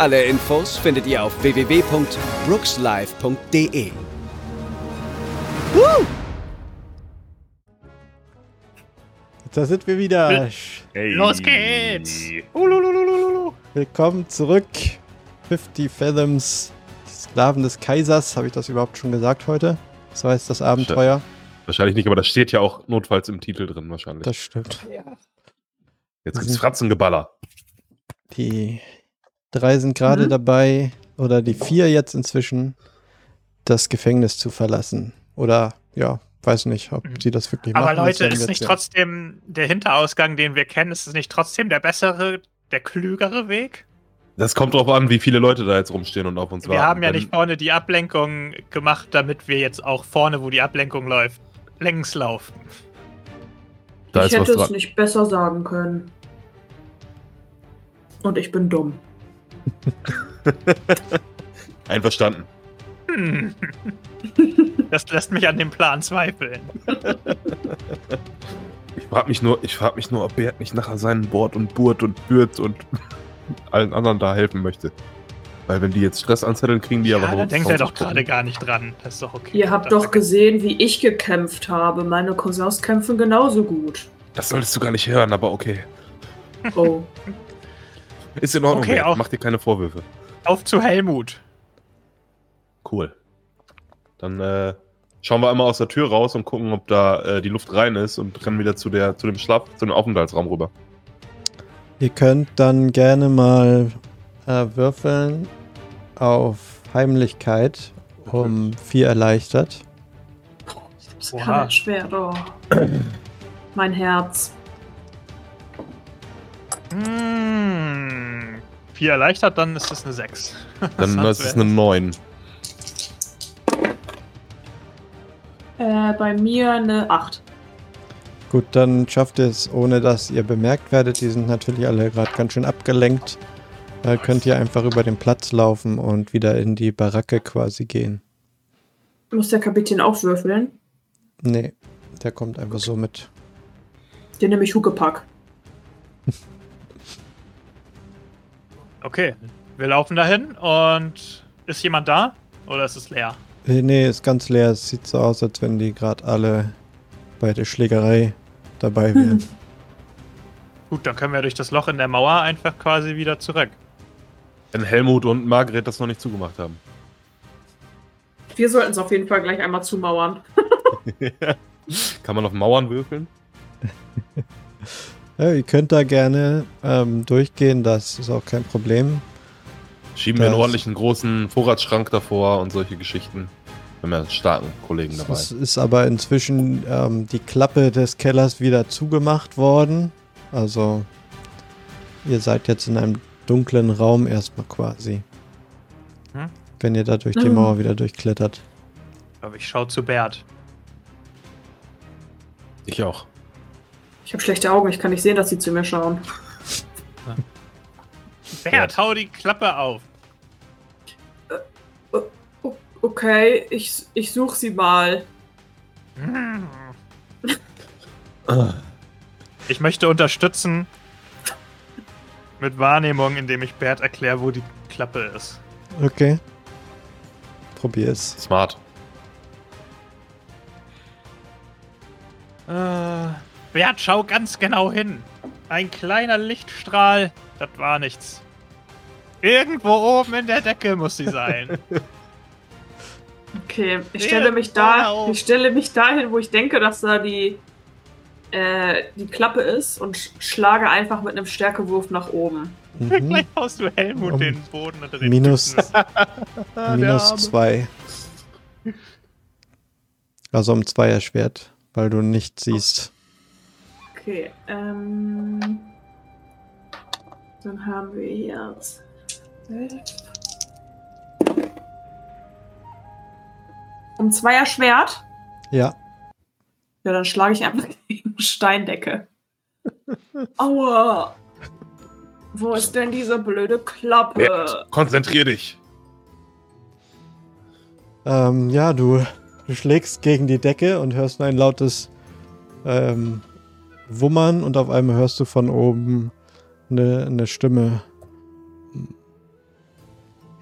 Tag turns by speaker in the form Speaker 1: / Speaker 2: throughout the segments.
Speaker 1: Alle Infos findet ihr auf www.brookslive.de. Woo!
Speaker 2: Da sind wir wieder.
Speaker 3: Hey.
Speaker 4: Los geht's!
Speaker 2: Willkommen zurück. 50 Fathoms, die Sklaven des Kaisers. Habe ich das überhaupt schon gesagt heute? So heißt das Abenteuer.
Speaker 3: Wahrscheinlich nicht, aber das steht ja auch notfalls im Titel drin, wahrscheinlich.
Speaker 2: Das stimmt.
Speaker 3: Jetzt gibt's Fratzengeballer.
Speaker 2: Die drei sind gerade
Speaker 4: Mhm.
Speaker 2: dabei, oder die vier jetzt inzwischen, das Gefängnis zu verlassen. Oder, ja, weiß nicht, ob
Speaker 4: Mhm.
Speaker 2: sie das wirklich
Speaker 4: Aber
Speaker 2: machen. das
Speaker 4: Leute, ist
Speaker 2: wir
Speaker 4: nicht trotzdem der Hinterausgang, den wir kennen, ist es nicht trotzdem der bessere, der klügere Weg?
Speaker 3: Das kommt drauf an, wie viele Leute da jetzt rumstehen und auf uns warten.
Speaker 4: Wir haben ja nicht vorne die Ablenkung gemacht, damit wir jetzt auch vorne, wo die Ablenkung läuft, längs laufen.
Speaker 3: Da
Speaker 5: ich hätte es nicht besser sagen können. Und ich bin dumm.
Speaker 3: Einverstanden.
Speaker 4: Hm. Das lässt mich an dem Plan zweifeln.
Speaker 3: Ich frage mich nur, ich frage mich nur, ob Bert nicht nachher seinen Bord und Burt und Bürt und allen anderen da helfen möchte. Weil wenn die jetzt Stress anzetteln, kriegen die
Speaker 4: Ja,
Speaker 3: aber
Speaker 4: da denkt er doch gerade gar nicht dran. Das ist doch okay.
Speaker 5: Ihr habt
Speaker 4: Das-
Speaker 5: doch gesehen, wie ich gekämpft habe. Meine Cousins kämpfen genauso gut.
Speaker 3: Das solltest du gar nicht hören, aber okay.
Speaker 5: Oh.
Speaker 3: Ist in Ordnung.
Speaker 4: Okay,
Speaker 3: Mach dir keine Vorwürfe.
Speaker 4: Auf zu Helmut.
Speaker 3: Cool. Dann äh, schauen wir einmal aus der Tür raus und gucken, ob da äh, die Luft rein ist und rennen wieder zu, der, zu dem Schlaf, zu dem Aufenthaltsraum rüber.
Speaker 2: Ihr könnt dann gerne mal äh, würfeln auf Heimlichkeit um vier erleichtert.
Speaker 5: Das
Speaker 4: Oha.
Speaker 5: kann schwer, doch. mein Herz.
Speaker 4: Mmh. 4 erleichtert, dann ist es eine 6.
Speaker 3: Dann ist es eine 9.
Speaker 5: Äh, bei mir eine 8.
Speaker 2: Gut, dann schafft ihr es, ohne dass ihr bemerkt werdet. Die sind natürlich alle gerade ganz schön abgelenkt. Da könnt ihr einfach über den Platz laufen und wieder in die Baracke quasi gehen.
Speaker 5: Muss der Kapitän auch würfeln?
Speaker 2: Nee, der kommt einfach so mit.
Speaker 5: Den nehme ich Huckepack.
Speaker 4: Okay, wir laufen dahin und ist jemand da? Oder ist es leer?
Speaker 2: Äh, nee, ist ganz leer. Es sieht so aus, als wenn die gerade alle bei der Schlägerei dabei wären.
Speaker 4: Gut, dann können wir durch das Loch in der Mauer einfach quasi wieder zurück.
Speaker 3: Wenn Helmut und Margret das noch nicht zugemacht haben.
Speaker 5: Wir sollten es auf jeden Fall gleich einmal zumauern.
Speaker 3: Kann man auf Mauern würfeln?
Speaker 2: Ja, ihr könnt da gerne ähm, durchgehen, das ist auch kein Problem.
Speaker 3: Schieben wir einen
Speaker 2: Das-
Speaker 3: ordentlichen großen Vorratsschrank davor und solche Geschichten. Wir haben ja einen starken Kollegen dabei.
Speaker 2: Es ist aber inzwischen ähm, die Klappe des Kellers wieder zugemacht worden. Also ihr seid jetzt in einem dunklen Raum erstmal quasi.
Speaker 4: Hm?
Speaker 2: Wenn ihr da durch die
Speaker 5: Hm.
Speaker 2: Mauer wieder durchklettert.
Speaker 4: Aber ich schaue zu Bert.
Speaker 3: Ich auch.
Speaker 5: Ich habe schlechte Augen, ich kann nicht sehen, dass sie zu mir schauen.
Speaker 4: Bert, hau die Klappe auf.
Speaker 5: O- Okay, ich, ich suche sie mal.
Speaker 4: Ich möchte unterstützen mit Wahrnehmung, indem ich Bert erkläre, wo die Klappe ist.
Speaker 2: Okay. Probier es.
Speaker 3: Smart.
Speaker 4: Äh, Bert, schau ganz genau hin. Ein kleiner Lichtstrahl, das war nichts. Irgendwo oben in der Decke muss sie sein.
Speaker 5: Okay, ich stelle mich da, ich stelle mich dahin, wo ich denke, dass da die, äh, die Klappe ist und sch schlage einfach mit einem Stärkewurf nach oben.
Speaker 2: Mhm.
Speaker 4: Gleich haust du Helmut
Speaker 2: Um
Speaker 4: den Boden unter den
Speaker 2: Minus, minus zwei. Also um zwei erschwert, weil du nicht siehst.
Speaker 5: Okay, ähm. Dann haben wir hier Um zwei erschwert?
Speaker 2: Ja.
Speaker 5: Ja, dann schlage ich einfach gegen die Steindecke. Aua! Wo ist denn diese blöde Klappe?
Speaker 3: Bert, konzentrier dich.
Speaker 2: Ähm, ja, du, du schlägst gegen die Decke und hörst nur ein lautes ähm, Wummern und auf einmal hörst du von oben eine, eine Stimme.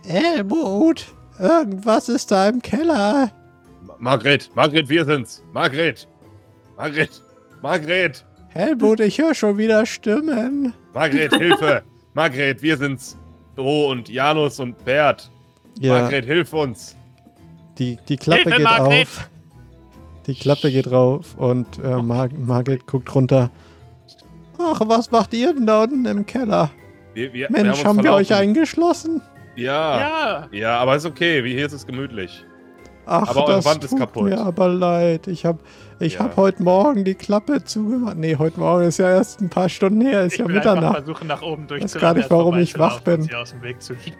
Speaker 2: Elmut, irgendwas ist da im Keller.
Speaker 3: Ma- Margret, Margret, wir sind's. Margret. Margret. Margret.
Speaker 2: Helmut, ich höre schon wieder Stimmen.
Speaker 3: Margret, Hilfe. Margret, wir sind's. Bo und Janus und Bert.
Speaker 2: Ja,
Speaker 3: Margret, hilf uns.
Speaker 2: die, die Klappe
Speaker 4: Hilfe,
Speaker 2: geht
Speaker 4: Margret!
Speaker 2: auf. Die Klappe geht rauf und äh, Mar Margret guckt runter. Ach, was macht ihr denn da unten im Keller?
Speaker 3: Wir, wir,
Speaker 2: Mensch,
Speaker 3: wir
Speaker 2: haben,
Speaker 3: uns
Speaker 2: wir euch eingeschlossen?
Speaker 3: Ja.
Speaker 4: Ja.
Speaker 3: Ja, aber ist okay. Wie hier ist es gemütlich.
Speaker 2: Ach,
Speaker 3: Aber eure
Speaker 2: das
Speaker 3: Wand ist
Speaker 2: tut
Speaker 3: kaputt.
Speaker 2: mir aber leid. Ich habe ich
Speaker 3: Ja.
Speaker 2: hab heute Morgen die Klappe zugemacht. Nee, heute Morgen ist ja erst ein paar Stunden her. Ist
Speaker 4: Ich
Speaker 2: ja
Speaker 4: will
Speaker 2: Mitternacht.
Speaker 4: versuchen, nach oben
Speaker 2: gar
Speaker 4: durchzurennen,
Speaker 2: nicht, warum ich wach bin.
Speaker 4: sie aus dem Weg zu gehen.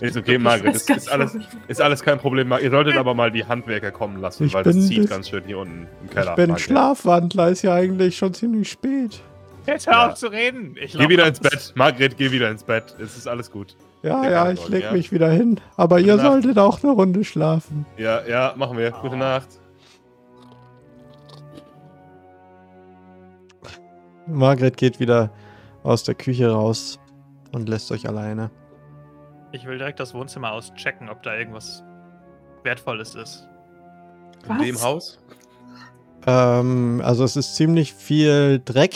Speaker 3: Ist okay, Margret.
Speaker 5: Ich
Speaker 3: Ist,
Speaker 5: weiß
Speaker 3: ist,
Speaker 5: gar
Speaker 3: alles,
Speaker 5: ich-
Speaker 3: ist alles kein Problem. Ihr solltet aber mal die Handwerker kommen lassen,
Speaker 2: Ich
Speaker 3: weil das zieht ganz schön hier unten im Keller.
Speaker 2: Ich bin
Speaker 3: Margret.
Speaker 2: Schlafwandler, ist ja eigentlich schon ziemlich spät.
Speaker 4: Jetzt hör
Speaker 3: Ja.
Speaker 4: auf zu reden. Ich
Speaker 3: Geh wieder ins Bett. Margret, geh wieder ins Bett. Es ist alles gut.
Speaker 2: Ja,
Speaker 3: Ja,
Speaker 2: ja, ich leg
Speaker 3: ja.
Speaker 2: mich wieder hin. Aber
Speaker 3: Gute
Speaker 2: ihr
Speaker 3: Nacht.
Speaker 2: solltet auch eine Runde schlafen.
Speaker 3: Ja, ja, machen wir. Gute Nacht.
Speaker 2: Margret geht wieder aus der Küche raus und lässt euch alleine.
Speaker 4: Ich will direkt das Wohnzimmer auschecken, ob da irgendwas Wertvolles ist.
Speaker 3: In
Speaker 5: Was?
Speaker 3: dem Haus?
Speaker 2: Ähm, also es ist ziemlich viel Dreck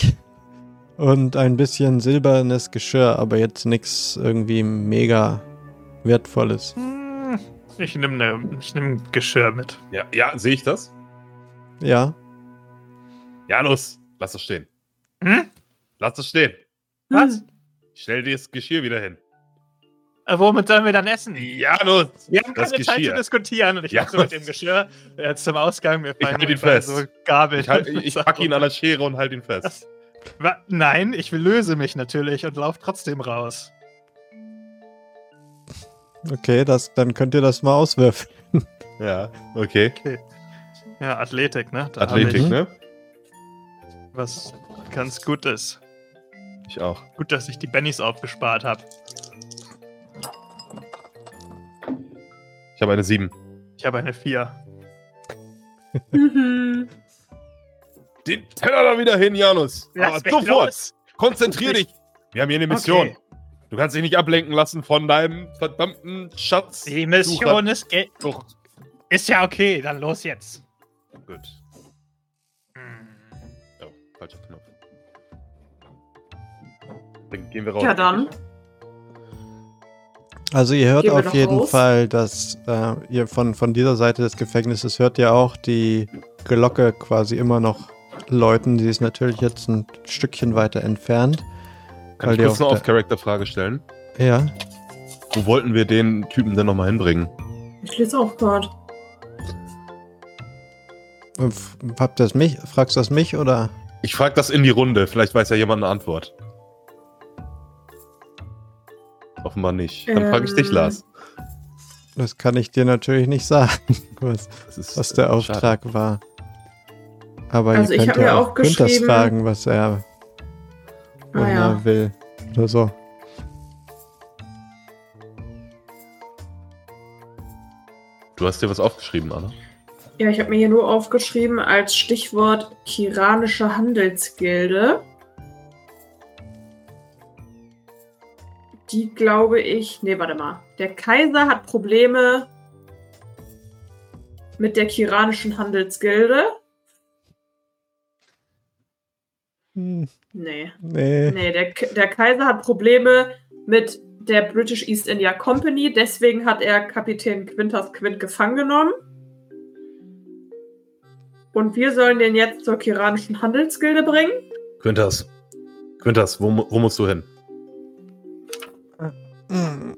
Speaker 2: und ein bisschen silbernes Geschirr, aber jetzt nichts irgendwie mega wertvolles.
Speaker 4: Hm, Ich nehme ne, ich nehm Geschirr mit.
Speaker 3: Ja, ja, sehe ich das?
Speaker 2: Ja,
Speaker 3: Janus, lass das stehen.
Speaker 4: Hm?
Speaker 3: Lass das stehen.
Speaker 4: Was?
Speaker 5: Hm.
Speaker 3: Stell dir das Geschirr wieder hin.
Speaker 4: Äh, womit sollen wir dann essen?
Speaker 3: Janus!
Speaker 4: Wir haben
Speaker 3: Das
Speaker 4: keine Zeit zu
Speaker 3: Geschirr.
Speaker 4: diskutieren und ich
Speaker 3: Ja.
Speaker 4: ja. so mit dem Geschirr äh, zum Ausgang. Wir
Speaker 3: Ich
Speaker 4: fallen
Speaker 3: halt ihn fest.
Speaker 4: So Gabel.
Speaker 3: Ich, halt, ich pack ihn an der Schere und halt ihn fest.
Speaker 4: Wa- Nein, ich löse mich natürlich und laufe trotzdem raus.
Speaker 2: okay, das, dann könnt ihr das mal auswürfeln.
Speaker 3: Ja, okay.
Speaker 4: Ja, Athletik, ne? Da
Speaker 3: Athletik,
Speaker 4: ich
Speaker 3: ne?
Speaker 4: Was ganz gut ist.
Speaker 3: Ich auch.
Speaker 4: Gut, dass ich die Bennys aufgespart habe.
Speaker 3: Ich habe eine 7.
Speaker 4: Ich habe eine 4.
Speaker 5: Mhm.
Speaker 3: Den Teller da wieder hin, Janus. Aber sofort. Konzentrier dich. Wir haben hier eine Mission.
Speaker 4: Okay.
Speaker 3: Du kannst dich nicht ablenken lassen von deinem verdammten Schatz.
Speaker 4: Die Mission ist, ist ja okay, dann los jetzt.
Speaker 3: Gut.
Speaker 4: Hm.
Speaker 3: Oh, falscher Knopf. Dann gehen wir raus.
Speaker 5: Ja, dann.
Speaker 2: Also ihr hört auf jeden
Speaker 5: raus?
Speaker 2: Fall, dass äh, ihr von, von dieser Seite des Gefängnisses hört ihr auch die Glocke quasi immer noch läuten. Die ist natürlich jetzt ein Stückchen weiter entfernt.
Speaker 3: Kann ich kurz eine Off-Character-Frage stellen?
Speaker 2: Ja.
Speaker 3: Wo wollten wir den Typen denn nochmal hinbringen?
Speaker 5: Ich lese auch gerade.
Speaker 2: F- Habt ihr das mich? Fragst du das mich oder?
Speaker 3: Ich frage das in die Runde. Vielleicht weiß ja jemand eine Antwort. Offenbar nicht. Dann frage ich dich,
Speaker 5: Ähm.
Speaker 3: Lars.
Speaker 2: Das kann ich dir natürlich nicht sagen, was,
Speaker 3: ist,
Speaker 2: was der
Speaker 3: äh,
Speaker 2: Auftrag war. Aber
Speaker 5: Also
Speaker 2: ihr
Speaker 5: ich
Speaker 2: könnt ja
Speaker 5: mir
Speaker 2: auch Günthers
Speaker 5: geschrieben-
Speaker 2: fragen, was er,
Speaker 5: Ah, ja.
Speaker 2: er will. Oder so.
Speaker 3: Du hast dir was aufgeschrieben, Anna?
Speaker 5: Ja, ich habe mir hier nur aufgeschrieben als Stichwort Kiranische Handelsgilde. Die glaube ich. Nee, warte mal. Der Kaiser hat Probleme mit der Kiranischen Handelsgilde.
Speaker 2: Hm,
Speaker 5: Nee.
Speaker 2: nee.
Speaker 5: Nee, der, der Kaiser hat Probleme mit der British East India Company. Deswegen hat er Kapitän Quintus Quint gefangen genommen. Und wir sollen den jetzt zur Kiranischen Handelsgilde bringen.
Speaker 3: Quintas. Quintas, wo, wo musst du hin?
Speaker 2: Hm,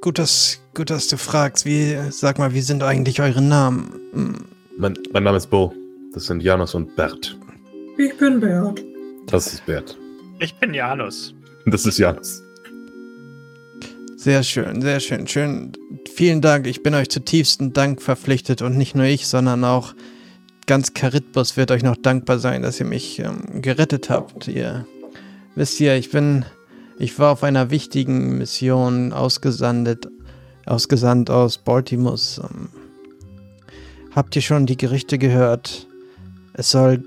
Speaker 2: Gut, dass, gut, dass du fragst. Wie, sag mal, wie sind eigentlich eure Namen? Hm,
Speaker 3: Mein, mein Name ist Bo. Das sind Janus und Bert.
Speaker 5: Ich bin Bert.
Speaker 3: Das ist Bert.
Speaker 4: Ich bin Janus.
Speaker 3: Das ist Janus.
Speaker 2: Sehr schön, sehr schön, schön. Vielen Dank. Ich bin euch zutiefsten Dank verpflichtet und nicht nur ich, sondern auch ganz Charitbus wird euch noch dankbar sein, dass ihr mich ähm, gerettet habt. Ihr wisst ja, ich bin, ich war auf einer wichtigen Mission ausgesandet, ausgesandt aus Baltimus. Ähm, habt ihr schon die Gerüchte gehört? Es soll,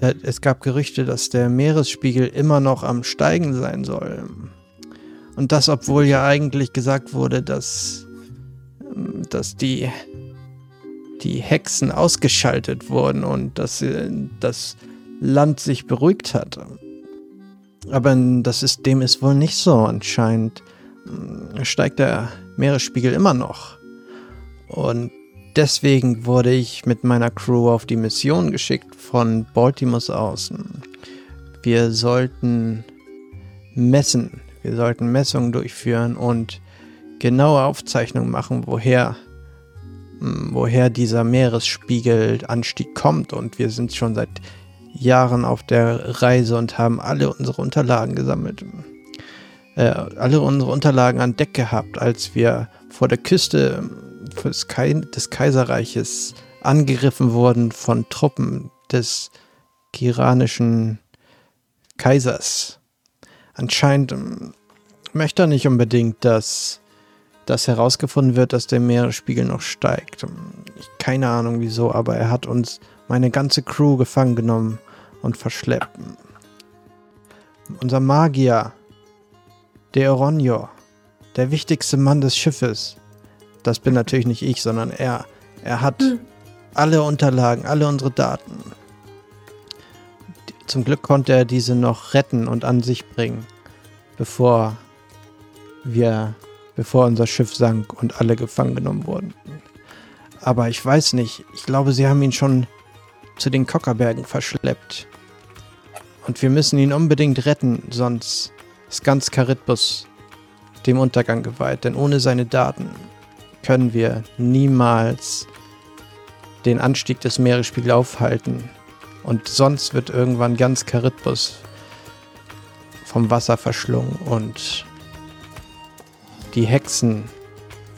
Speaker 2: äh, es gab Gerüchte, dass der Meeresspiegel immer noch am Steigen sein soll. Und das, obwohl ja eigentlich gesagt wurde, dass, ähm, dass die, die Hexen ausgeschaltet wurden und dass äh, das Land sich beruhigt hat. Aber das ist, dem ist wohl nicht so. Anscheinend ähm, steigt der Meeresspiegel immer noch. Und deswegen wurde ich mit meiner Crew auf die Mission geschickt von Baltimore aus. Wir sollten messen, wir sollten Messungen durchführen und genaue Aufzeichnungen machen, woher, hm, woher dieser Meeresspiegelanstieg kommt. Und wir sind schon seit Jahren auf der Reise und haben alle unsere Unterlagen gesammelt. Äh, alle unsere Unterlagen an Deck gehabt, als wir vor der Küste des, Kai des Kaiserreiches angegriffen wurden von Truppen des kiranischen Kaisers anscheinend ähm, möchte er nicht unbedingt, dass das herausgefunden wird, dass der Meeresspiegel noch steigt. Ähm, keine Ahnung wieso, aber er hat uns meine ganze Crew gefangen genommen und verschleppt. Unser Magier, der Oronio, der wichtigste Mann des Schiffes, das bin natürlich nicht ich, sondern er. Er hat hm. alle Unterlagen, alle unsere Daten. Zum Glück konnte er diese noch retten und an sich bringen, bevor wir, bevor unser Schiff sank und alle gefangen genommen wurden. Aber ich weiß nicht, ich glaube, sie haben ihn schon zu den Kockerbergen verschleppt. Und wir müssen ihn unbedingt retten, sonst ist ganz Charitbus dem Untergang geweiht, denn ohne seine Daten können wir niemals den Anstieg des Meeresspiegels aufhalten. Und sonst wird irgendwann ganz Charitbus vom Wasser verschlungen und die Hexen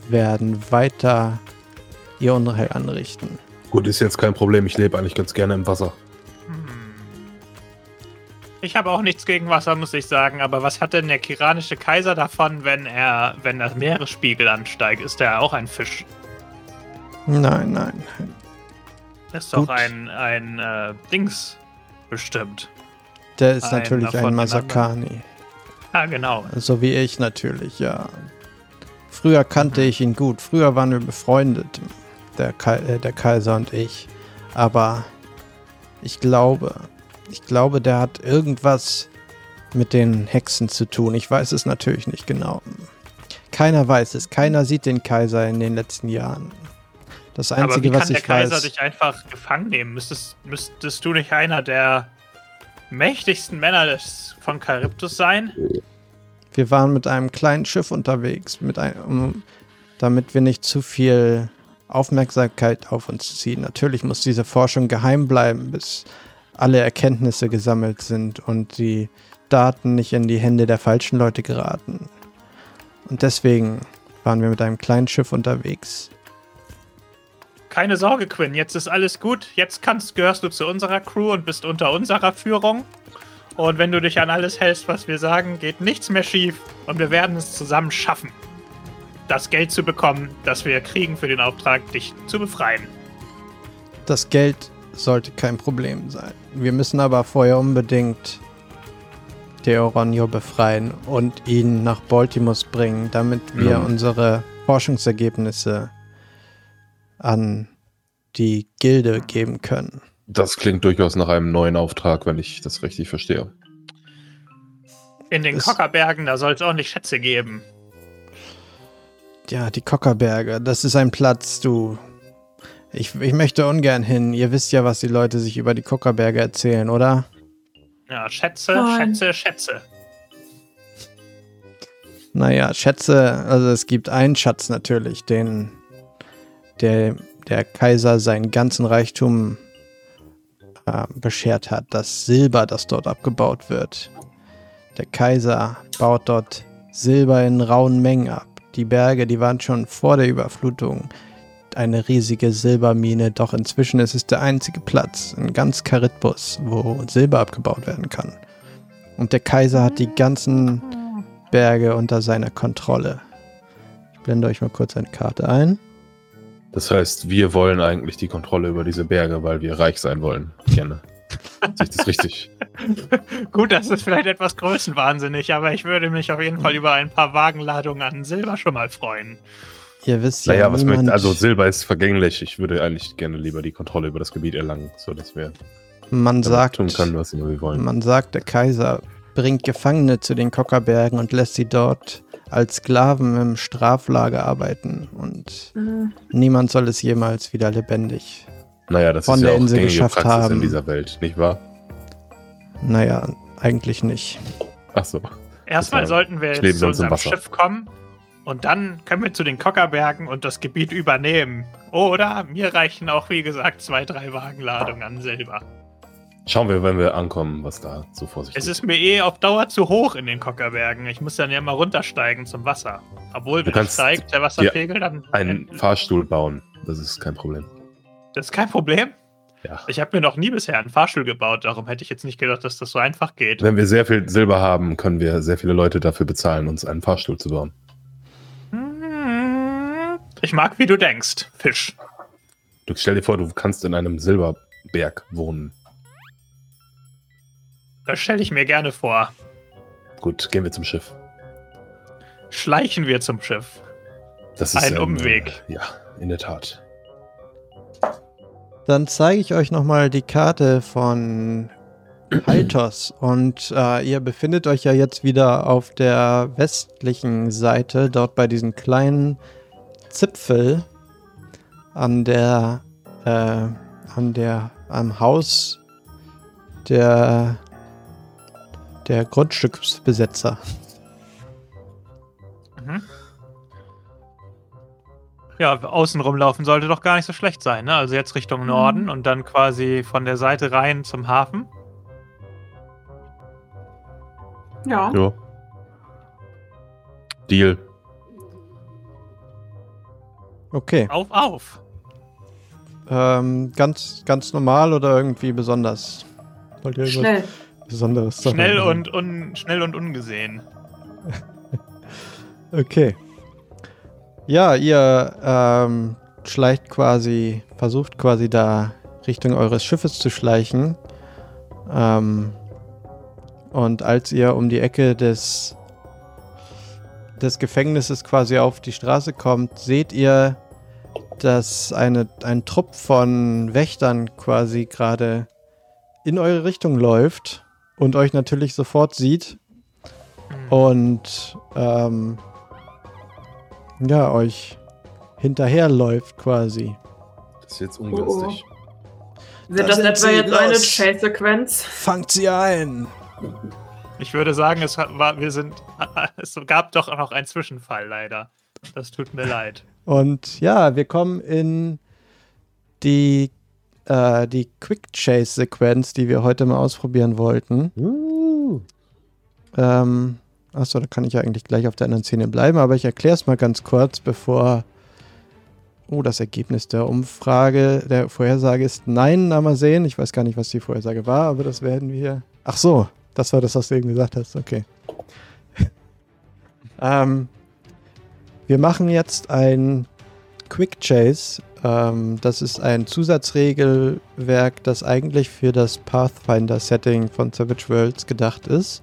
Speaker 2: werden weiter ihr Unheil anrichten.
Speaker 3: Gut, ist jetzt kein Problem. Ich lebe eigentlich ganz gerne im Wasser.
Speaker 4: Ich habe auch nichts gegen Wasser, muss ich sagen. Aber was hat denn der kiranische Kaiser davon, wenn er, wenn der Meeresspiegel ansteigt? Ist er auch ein Fisch?
Speaker 2: Nein, nein.
Speaker 4: Ist doch ein, ein äh, Dings bestimmt.
Speaker 2: Der ist ein natürlich ein Masakani.
Speaker 4: Ah, genau.
Speaker 2: So wie ich natürlich, ja. Früher kannte mhm. ich ihn gut. Früher waren wir befreundet, der, Ka äh, der Kaiser und ich. Aber ich glaube, ich glaube, der hat irgendwas mit den Hexen zu tun. Ich weiß es natürlich nicht genau. Keiner weiß es. Keiner sieht den Kaiser in den letzten Jahren. Das Einzige, was ich weiß.
Speaker 4: kann der Kaiser dich einfach gefangen nehmen? Müsstest, müsstest du nicht einer der mächtigsten Männer des, von Charybdis sein?
Speaker 2: Wir waren mit einem kleinen Schiff unterwegs, mit einem, damit wir nicht zu viel Aufmerksamkeit auf uns ziehen. Natürlich muss diese Forschung geheim bleiben, bis alle Erkenntnisse gesammelt sind und die Daten nicht in die Hände der falschen Leute geraten. Und deswegen waren wir mit einem kleinen Schiff unterwegs.
Speaker 4: Keine Sorge, Quinn, jetzt ist alles gut. Jetzt kannst, gehörst du zu unserer Crew und bist unter unserer Führung. Und wenn du dich an alles hältst, was wir sagen, geht nichts mehr schief und wir werden es zusammen schaffen, das Geld zu bekommen, das wir kriegen für den Auftrag, dich zu befreien.
Speaker 2: Das Geld sollte kein Problem sein. Wir müssen aber vorher unbedingt Theoronio befreien und ihn nach Baltimore bringen, damit wir ja. unsere Forschungsergebnisse an die Gilde geben können.
Speaker 3: Das klingt durchaus nach einem neuen Auftrag, wenn ich das richtig verstehe.
Speaker 4: In den Kockerbergen, da soll es auch nicht Schätze geben.
Speaker 2: Ja, die Kockerberge, das ist ein Platz, du. Ich, ich möchte ungern hin. Ihr wisst ja, was die Leute sich über die Kockerberge erzählen, oder?
Speaker 4: Ja, Schätze, Nein. Schätze, Schätze.
Speaker 2: Naja, Schätze, also es gibt einen Schatz natürlich, den der, der Kaiser seinen ganzen Reichtum äh, beschert hat. Das Silber, das dort abgebaut wird. Der Kaiser baut dort Silber in rauen Mengen ab. Die Berge, die waren schon vor der Überflutung eine riesige Silbermine, doch inzwischen ist es der einzige Platz in ganz Karitbus, wo Silber abgebaut werden kann. Und der Kaiser hat die ganzen Berge unter seiner Kontrolle. Ich blende euch mal kurz eine Karte ein.
Speaker 3: Das heißt, wir wollen eigentlich die Kontrolle über diese Berge, weil wir reich sein wollen. Gerne. Sehe ich das richtig?
Speaker 4: Gut, das ist vielleicht etwas größenwahnsinnig, aber ich würde mich auf jeden Fall über ein paar Wagenladungen an Silber schon mal freuen.
Speaker 2: Ihr wisst ja,
Speaker 3: Naja, was möchte, also Silber ist vergänglich. Ich würde eigentlich gerne lieber die Kontrolle über das Gebiet erlangen, sodass wir
Speaker 2: man sagt,
Speaker 3: tun können, was immer wir wollen.
Speaker 2: man sagt, der Kaiser bringt Gefangene zu den Kockerbergen und lässt sie dort als Sklaven im Straflager arbeiten. Und
Speaker 5: Mhm.
Speaker 2: niemand soll es jemals wieder lebendig.
Speaker 3: Naja, das
Speaker 2: von
Speaker 3: ist
Speaker 2: der
Speaker 3: ja auch
Speaker 2: Insel geschafft
Speaker 3: Praxis
Speaker 2: haben.
Speaker 3: in dieser Welt, nicht wahr?
Speaker 2: Naja, eigentlich nicht.
Speaker 3: Ach so.
Speaker 4: Erstmal sollten wir jetzt zu unserem
Speaker 3: Wasser.
Speaker 4: Schiff kommen und dann können wir zu den Kockerbergen und das Gebiet übernehmen. Oder mir reichen auch, wie gesagt, zwei, drei Wagenladungen an Silber.
Speaker 3: Schauen wir, wenn wir ankommen, was da so vor sich
Speaker 4: Es
Speaker 3: geht.
Speaker 4: ist mir eh auf Dauer zu hoch in den Kockerbergen. Ich muss dann ja mal runtersteigen zum Wasser. Obwohl,
Speaker 3: Du
Speaker 4: wenn es
Speaker 3: kannst
Speaker 4: steigt, der Wasserpegel, dann.
Speaker 3: Einen Fahrstuhl bauen, das ist kein Problem.
Speaker 4: Das ist kein Problem.
Speaker 3: Ja.
Speaker 4: Ich habe mir noch nie bisher einen Fahrstuhl gebaut, darum hätte ich jetzt nicht gedacht, dass das so einfach geht.
Speaker 3: Wenn wir sehr viel Silber haben, können wir sehr viele Leute dafür bezahlen, uns einen Fahrstuhl zu bauen.
Speaker 4: Ich mag, wie du denkst, Fisch.
Speaker 3: Du stell dir vor, du kannst in einem Silberberg wohnen.
Speaker 4: Das stelle ich mir gerne vor.
Speaker 3: Gut, gehen wir zum Schiff.
Speaker 4: Schleichen wir zum Schiff.
Speaker 3: Das ist
Speaker 4: Ein
Speaker 3: ähm,
Speaker 4: Umweg.
Speaker 3: Ja, in der Tat.
Speaker 2: Dann zeige ich euch nochmal die Karte von Haltos. Und äh, ihr befindet euch ja jetzt wieder auf der westlichen Seite, dort bei diesem kleinen Zipfel an der, äh, an der, am Haus der, der Grundstücksbesetzer.
Speaker 4: Mhm. Ja, außen rumlaufen sollte doch gar nicht so schlecht sein, ne? Also jetzt Richtung Norden und dann quasi von der Seite rein zum Hafen.
Speaker 5: Ja.
Speaker 3: Ja. Deal.
Speaker 2: Okay.
Speaker 4: Auf, auf!
Speaker 2: Ähm, ganz, ganz normal oder irgendwie besonders? Wollt ihr irgendwas
Speaker 5: Schnell.
Speaker 2: Besonderes sagen?
Speaker 4: Schnell und, un, schnell und ungesehen.
Speaker 2: Okay. Ja, ihr ähm, schleicht quasi, versucht quasi da Richtung eures Schiffes zu schleichen. Ähm, und als ihr um die Ecke des, des Gefängnisses quasi auf die Straße kommt, seht ihr, dass eine, ein Trupp von Wächtern quasi gerade in eure Richtung läuft und euch natürlich sofort sieht
Speaker 4: Hm.
Speaker 2: und ähm, ja, euch hinterherläuft quasi.
Speaker 3: Das ist jetzt
Speaker 5: ungünstig. Wird
Speaker 2: Da
Speaker 5: das
Speaker 2: sind
Speaker 5: etwa jetzt eine
Speaker 2: los.
Speaker 5: Chase-Sequenz?
Speaker 2: Fangt sie ein!
Speaker 4: Ich würde sagen, es hat- war, wir sind, es gab doch noch einen Zwischenfall leider. Das tut mir leid.
Speaker 2: Und ja, wir kommen in die, äh, die Quick Chase-Sequenz, die wir heute mal ausprobieren wollten. Ähm, achso, da kann ich ja eigentlich gleich auf der anderen Szene bleiben, aber ich erkläre es mal ganz kurz, bevor. Oh, das Ergebnis der Umfrage, der Vorhersage ist nein, na mal sehen. Ich weiß gar nicht, was die Vorhersage war, aber das werden wir. Ach so, das war das, was du eben gesagt hast. Okay. ähm, wir machen jetzt ein Quick Chase. Ähm, das ist ein Zusatzregelwerk, das eigentlich für das Pathfinder-Setting von Savage Worlds gedacht ist.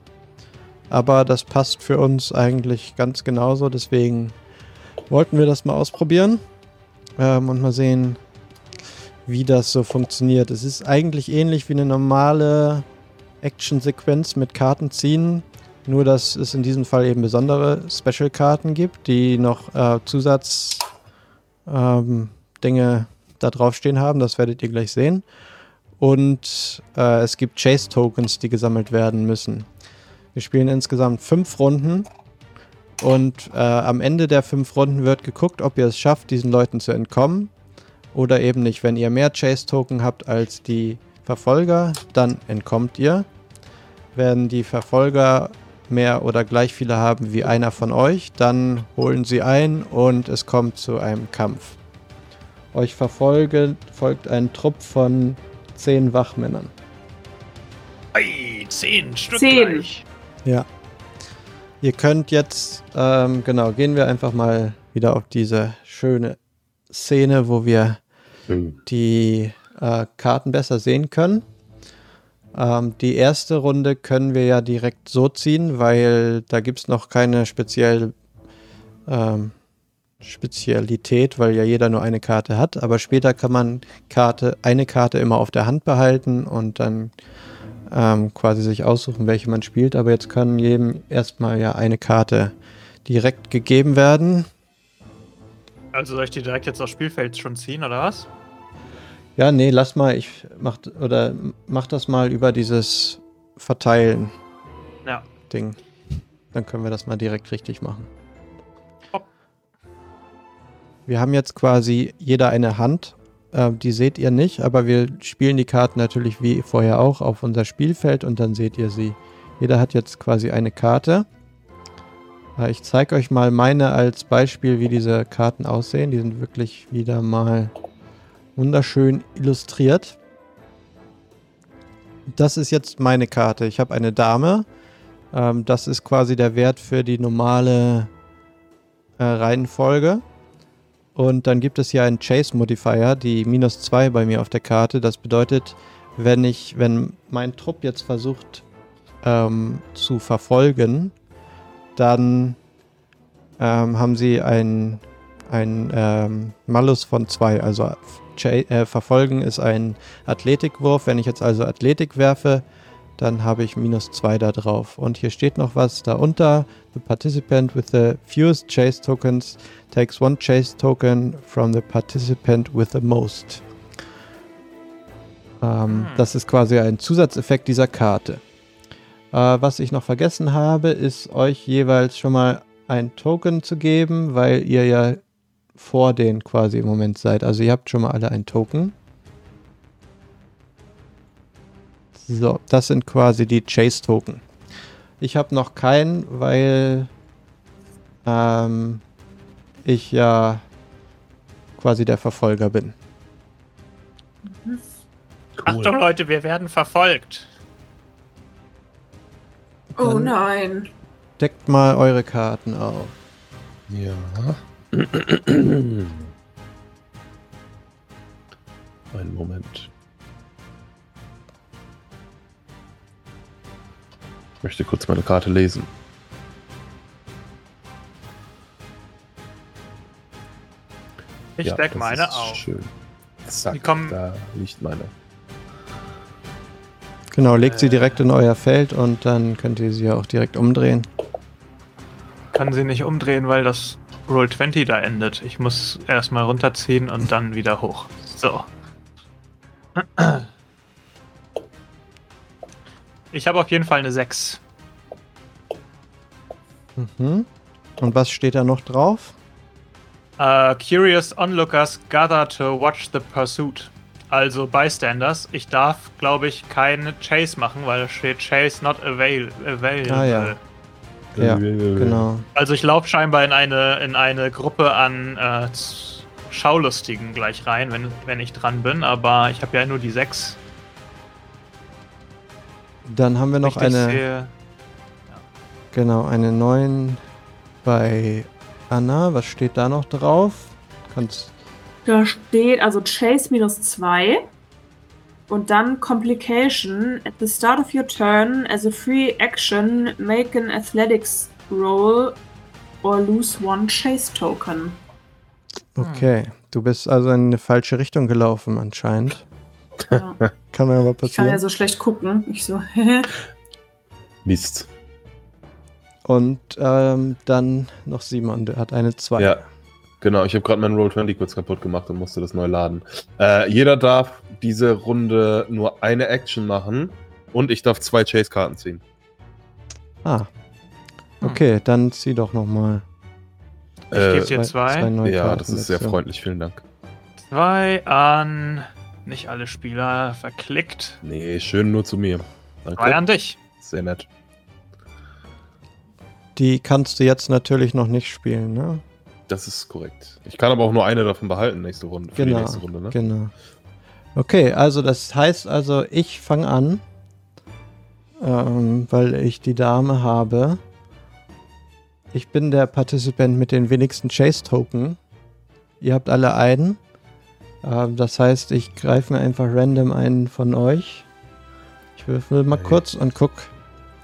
Speaker 2: Aber das passt für uns eigentlich ganz genauso. Deswegen wollten wir das mal ausprobieren ähm, und mal sehen, wie das so funktioniert. Es ist eigentlich ähnlich wie eine normale Action-Sequenz mit Karten ziehen. Nur, dass es in diesem Fall eben besondere Special-Karten gibt, die noch äh, Zusatz ähm, da draufstehen haben. Das werdet ihr gleich sehen. Und äh, es gibt Chase-Tokens, die gesammelt werden müssen. Wir spielen insgesamt fünf Runden. Und äh, am Ende der fünf Runden wird geguckt, ob ihr es schafft, diesen Leuten zu entkommen. Oder eben nicht. Wenn ihr mehr Chase-Token habt als die Verfolger, dann entkommt ihr. Wenn die Verfolger mehr oder gleich viele haben wie einer von euch, dann holen sie ein und es kommt zu einem Kampf. Euch verfolge, folgt ein Trupp von zehn Wachmännern.
Speaker 4: Ei, zehn Stück
Speaker 5: Zehn.
Speaker 4: gleich.
Speaker 2: Ja. Ihr könnt jetzt, ähm, genau, gehen wir einfach mal wieder auf diese schöne Szene, wo wir die äh, Karten besser sehen können. Ähm, die erste Runde können wir ja direkt so ziehen, weil da gibt es noch keine speziell, ähm, Spezialität, weil ja jeder nur eine Karte hat. Aber später kann man Karte, eine Karte immer auf der Hand behalten und dann ähm, quasi sich aussuchen, welche man spielt. Aber jetzt kann jedem erstmal ja eine Karte direkt gegeben werden.
Speaker 4: Also soll ich die direkt jetzt aufs Spielfeld schon ziehen, oder was?
Speaker 2: Ja, nee, lass mal, ich mach oder mach das mal über dieses Verteilen
Speaker 4: Ja.
Speaker 2: Ding. Dann können wir das mal direkt richtig machen.
Speaker 4: Hopp.
Speaker 2: Wir haben jetzt quasi jeder eine Hand. Äh, die seht ihr nicht, aber wir spielen die Karten natürlich wie vorher auch auf unser Spielfeld und dann seht ihr sie. Jeder hat jetzt quasi eine Karte. Äh, ich zeige euch mal meine als Beispiel, wie diese Karten aussehen. Die sind wirklich wieder mal wunderschön illustriert. Das ist jetzt meine Karte. Ich habe eine Dame. Ähm, das ist quasi der Wert für die normale äh, Reihenfolge. Und dann gibt es hier einen Chase Modifier, die minus 2 bei mir auf der Karte. Das bedeutet, wenn ich, wenn mein Trupp jetzt versucht ähm, zu verfolgen, dann ähm, haben sie ein, ein ähm, Malus von 2. Also äh, Verfolgen ist ein Athletikwurf. Wenn ich jetzt also Athletik werfe, dann habe ich minus 2 da drauf. Und hier steht noch was darunter. The participant with the fewest chase tokens takes one chase token from the participant with the most. Ähm,
Speaker 4: Hm.
Speaker 2: Das ist quasi ein Zusatzeffekt dieser Karte. Äh, was ich noch vergessen habe, ist euch jeweils schon mal ein Token zu geben, weil ihr ja vor denen quasi im Moment seid. Also ihr habt schon mal alle ein Token. So, das sind quasi die Chase-Token. Ich habe noch keinen, weil ähm, ich ja quasi der Verfolger bin.
Speaker 4: Achtung, Leute, wir werden verfolgt.
Speaker 5: Oh
Speaker 2: Dann
Speaker 5: nein.
Speaker 2: Deckt mal eure Karten auf.
Speaker 3: Ja. Einen Moment. Ich möchte kurz meine Karte lesen.
Speaker 4: Ich
Speaker 3: Ja,
Speaker 4: deck meine
Speaker 3: ist
Speaker 4: auch.
Speaker 3: Schön. Zack,
Speaker 4: Die kommen-
Speaker 3: da liegt meine.
Speaker 2: Genau, legt sie
Speaker 4: Äh.
Speaker 2: direkt in euer Feld und dann könnt ihr sie auch direkt umdrehen.
Speaker 4: Kann sie nicht umdrehen, weil das Roll 20 da endet. Ich muss erstmal runterziehen und dann wieder hoch. So. Ich habe auf jeden Fall eine 6.
Speaker 2: Mhm. Und was steht da noch drauf?
Speaker 4: Uh, curious onlookers gather to watch the pursuit. Also Bystanders. Ich darf, glaube ich, keinen Chase machen, weil da steht Chase not avail available.
Speaker 2: Ah, ja. Ja, Genau.
Speaker 4: Also ich laufe scheinbar in eine, in eine Gruppe an äh, Schaulustigen gleich rein, wenn, wenn ich dran bin, aber ich habe ja nur die 6.
Speaker 2: Dann haben wir noch eine,
Speaker 4: Sehe.
Speaker 2: genau, eine 9 bei Anna. Was steht da noch drauf? Kannst,
Speaker 5: Da steht also Chase minus 2. Und dann Complication. At the start of your turn, as a free action, make an athletics roll or lose one Chase Token.
Speaker 2: okay, du bist also in eine falsche Richtung gelaufen anscheinend.
Speaker 5: Ja.
Speaker 2: Kann mir aber
Speaker 5: Ich kann
Speaker 2: passieren.
Speaker 5: ja so schlecht gucken. Ich so,
Speaker 3: Mist.
Speaker 2: Und ähm, dann noch Simon, der hat eine 2.
Speaker 3: Ja, genau. Ich habe gerade meinen Roll20 kurz kaputt gemacht und musste das neu laden. Äh, jeder darf diese Runde nur eine Action machen und ich darf zwei Chase-Karten ziehen.
Speaker 2: Ah. Okay, dann zieh doch nochmal.
Speaker 4: Ich
Speaker 3: Äh,
Speaker 4: gebe dir zwei.
Speaker 3: Ja, das ist sehr freundlich. Vielen Dank.
Speaker 4: Zwei an nicht alle Spieler verklickt.
Speaker 3: Nee, schön nur zu mir.
Speaker 4: Zwei
Speaker 3: Danke.
Speaker 4: an dich.
Speaker 3: Sehr nett.
Speaker 2: Die kannst du jetzt natürlich noch nicht spielen, ne?
Speaker 3: Das ist korrekt. Ich kann aber auch nur eine davon behalten nächste Runde. Für
Speaker 2: Genau.
Speaker 3: die nächste Runde, ne?
Speaker 2: Genau. Okay, also das heißt also, ich fange an, ähm, weil ich die Dame habe. Ich bin der Partizipant mit den wenigsten Chase-Token. Ihr habt alle einen. Ähm, das heißt, ich greife mir einfach random einen von euch. Ich würfel mal
Speaker 3: Okay.
Speaker 2: kurz und guck,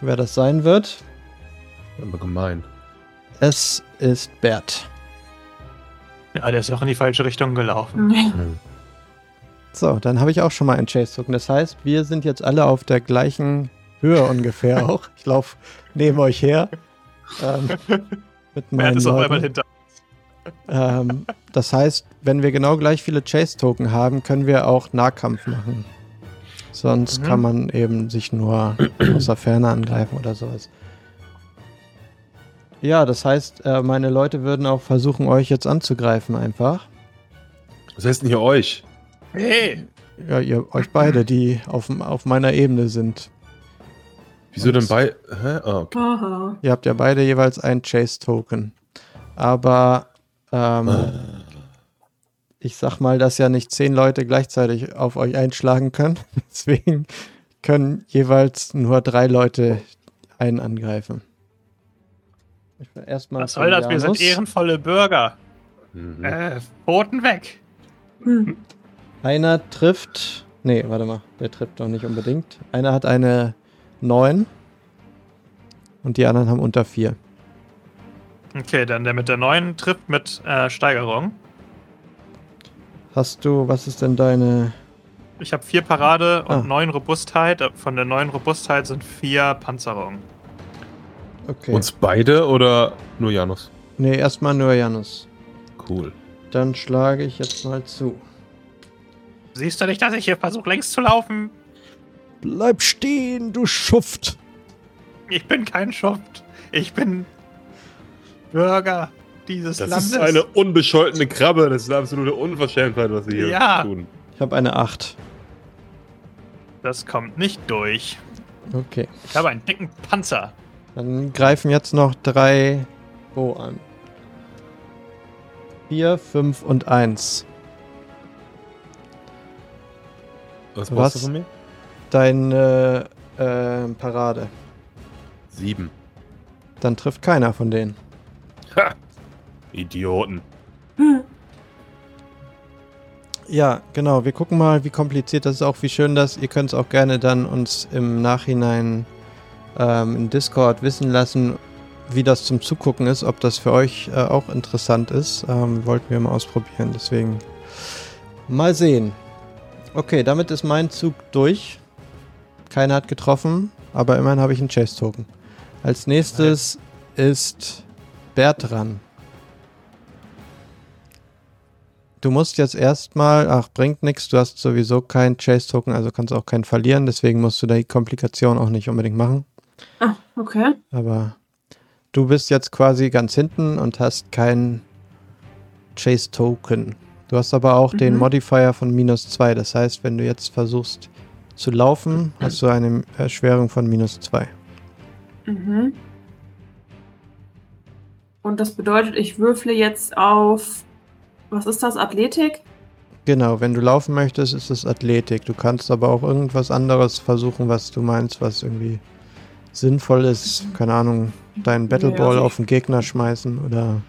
Speaker 2: wer das sein wird.
Speaker 3: Aber gemein.
Speaker 2: Es ist Bert.
Speaker 4: Ja, der ist auch in die falsche Richtung gelaufen.
Speaker 2: So, dann habe ich auch schon mal einen Chase-Token. Das heißt, wir sind jetzt alle auf der gleichen Höhe ungefähr auch. Ich laufe neben euch her. Ähm, mit meinen
Speaker 4: ist auf einmal hinter.
Speaker 2: Ähm, das heißt, wenn wir genau gleich viele Chase-Token haben, können wir auch Nahkampf machen. Sonst
Speaker 4: Mhm.
Speaker 2: kann man eben sich nur aus der Ferne angreifen oder sowas. Ja, das heißt, äh, meine Leute würden auch versuchen, euch jetzt anzugreifen einfach.
Speaker 3: Was heißt denn hier euch?
Speaker 4: Hey,
Speaker 2: Ja, ihr, euch beide, die auf, auf meiner Ebene sind.
Speaker 3: Wieso denn bei. Hä? Ah, okay.
Speaker 5: Aha.
Speaker 2: Ihr habt ja beide jeweils ein Chase-Token. Aber ähm, ich sag mal, dass ja nicht zehn Leute gleichzeitig auf euch einschlagen können. Deswegen können jeweils nur drei Leute einen angreifen. Ich will erstmal.
Speaker 4: was soll das? Wir sind ehrenvolle Bürger.
Speaker 3: Mhm.
Speaker 4: Äh, Pfoten weg.
Speaker 5: Hm.
Speaker 2: Einer trifft. Nee, warte mal. Der trifft doch nicht unbedingt. Einer hat eine 9. Und die anderen haben unter 4.
Speaker 4: Okay, dann der mit der neuen trifft mit äh, Steigerung.
Speaker 2: Hast du, was ist denn deine.
Speaker 4: Ich habe vier Parade und
Speaker 2: Ah.
Speaker 4: neun Robustheit. Von der neuen Robustheit sind vier Panzerung.
Speaker 2: Okay.
Speaker 3: Uns beide oder nur Janus?
Speaker 2: Nee, erstmal nur Janus.
Speaker 3: Cool.
Speaker 2: Dann schlage ich jetzt mal zu.
Speaker 4: Siehst du nicht, dass ich hier versuche, längs zu laufen?
Speaker 2: Bleib stehen, du Schuft!
Speaker 4: Ich bin kein Schuft. Ich bin Bürger dieses
Speaker 3: Das
Speaker 4: Landes.
Speaker 3: ist eine unbescholtene Krabbe. Das ist eine absolute Unverschämtheit, was sie hier
Speaker 4: Ja.
Speaker 3: tun.
Speaker 2: Ich habe eine 8.
Speaker 4: Das kommt nicht durch.
Speaker 2: Okay.
Speaker 4: Ich habe einen dicken Panzer.
Speaker 2: Dann greifen jetzt noch drei Bo an. 4, 5 und 1.
Speaker 3: Was brauchst du von mir?
Speaker 2: Deine äh, Parade.
Speaker 3: Sieben.
Speaker 2: Dann trifft keiner von denen.
Speaker 3: Ha! Idioten.
Speaker 2: Ja, genau. Wir gucken mal, wie kompliziert das ist, auch wie schön das. Ihr könnt es auch gerne dann uns im Nachhinein ähm, in Discord wissen lassen, wie das zum Zugucken ist, ob das für euch äh, auch interessant ist. Ähm, wollten wir mal ausprobieren, deswegen mal sehen. Okay, damit ist mein Zug durch. Keiner hat getroffen, aber immerhin habe ich einen Chase-Token. Als nächstes ist Bert dran. Du musst jetzt erstmal, ach, bringt nichts, du hast sowieso keinen Chase-Token, also kannst auch keinen verlieren, deswegen musst du da die Komplikation auch nicht unbedingt machen.
Speaker 5: Ah, okay.
Speaker 2: Aber du bist jetzt quasi ganz hinten und hast keinen Chase-Token. Du hast aber auch den
Speaker 5: Mhm.
Speaker 2: Modifier von minus 2, das heißt, wenn du jetzt versuchst zu laufen, hast du eine Erschwerung von minus 2.
Speaker 5: Mhm. Und das bedeutet, ich würfle jetzt auf. Was ist das? Athletik?
Speaker 2: Genau, wenn du laufen möchtest, ist es Athletik. Du kannst aber auch irgendwas anderes versuchen, was du meinst, was irgendwie sinnvoll ist. Keine Ahnung, deinen Battleball
Speaker 5: also ich-
Speaker 2: auf den Gegner schmeißen oder.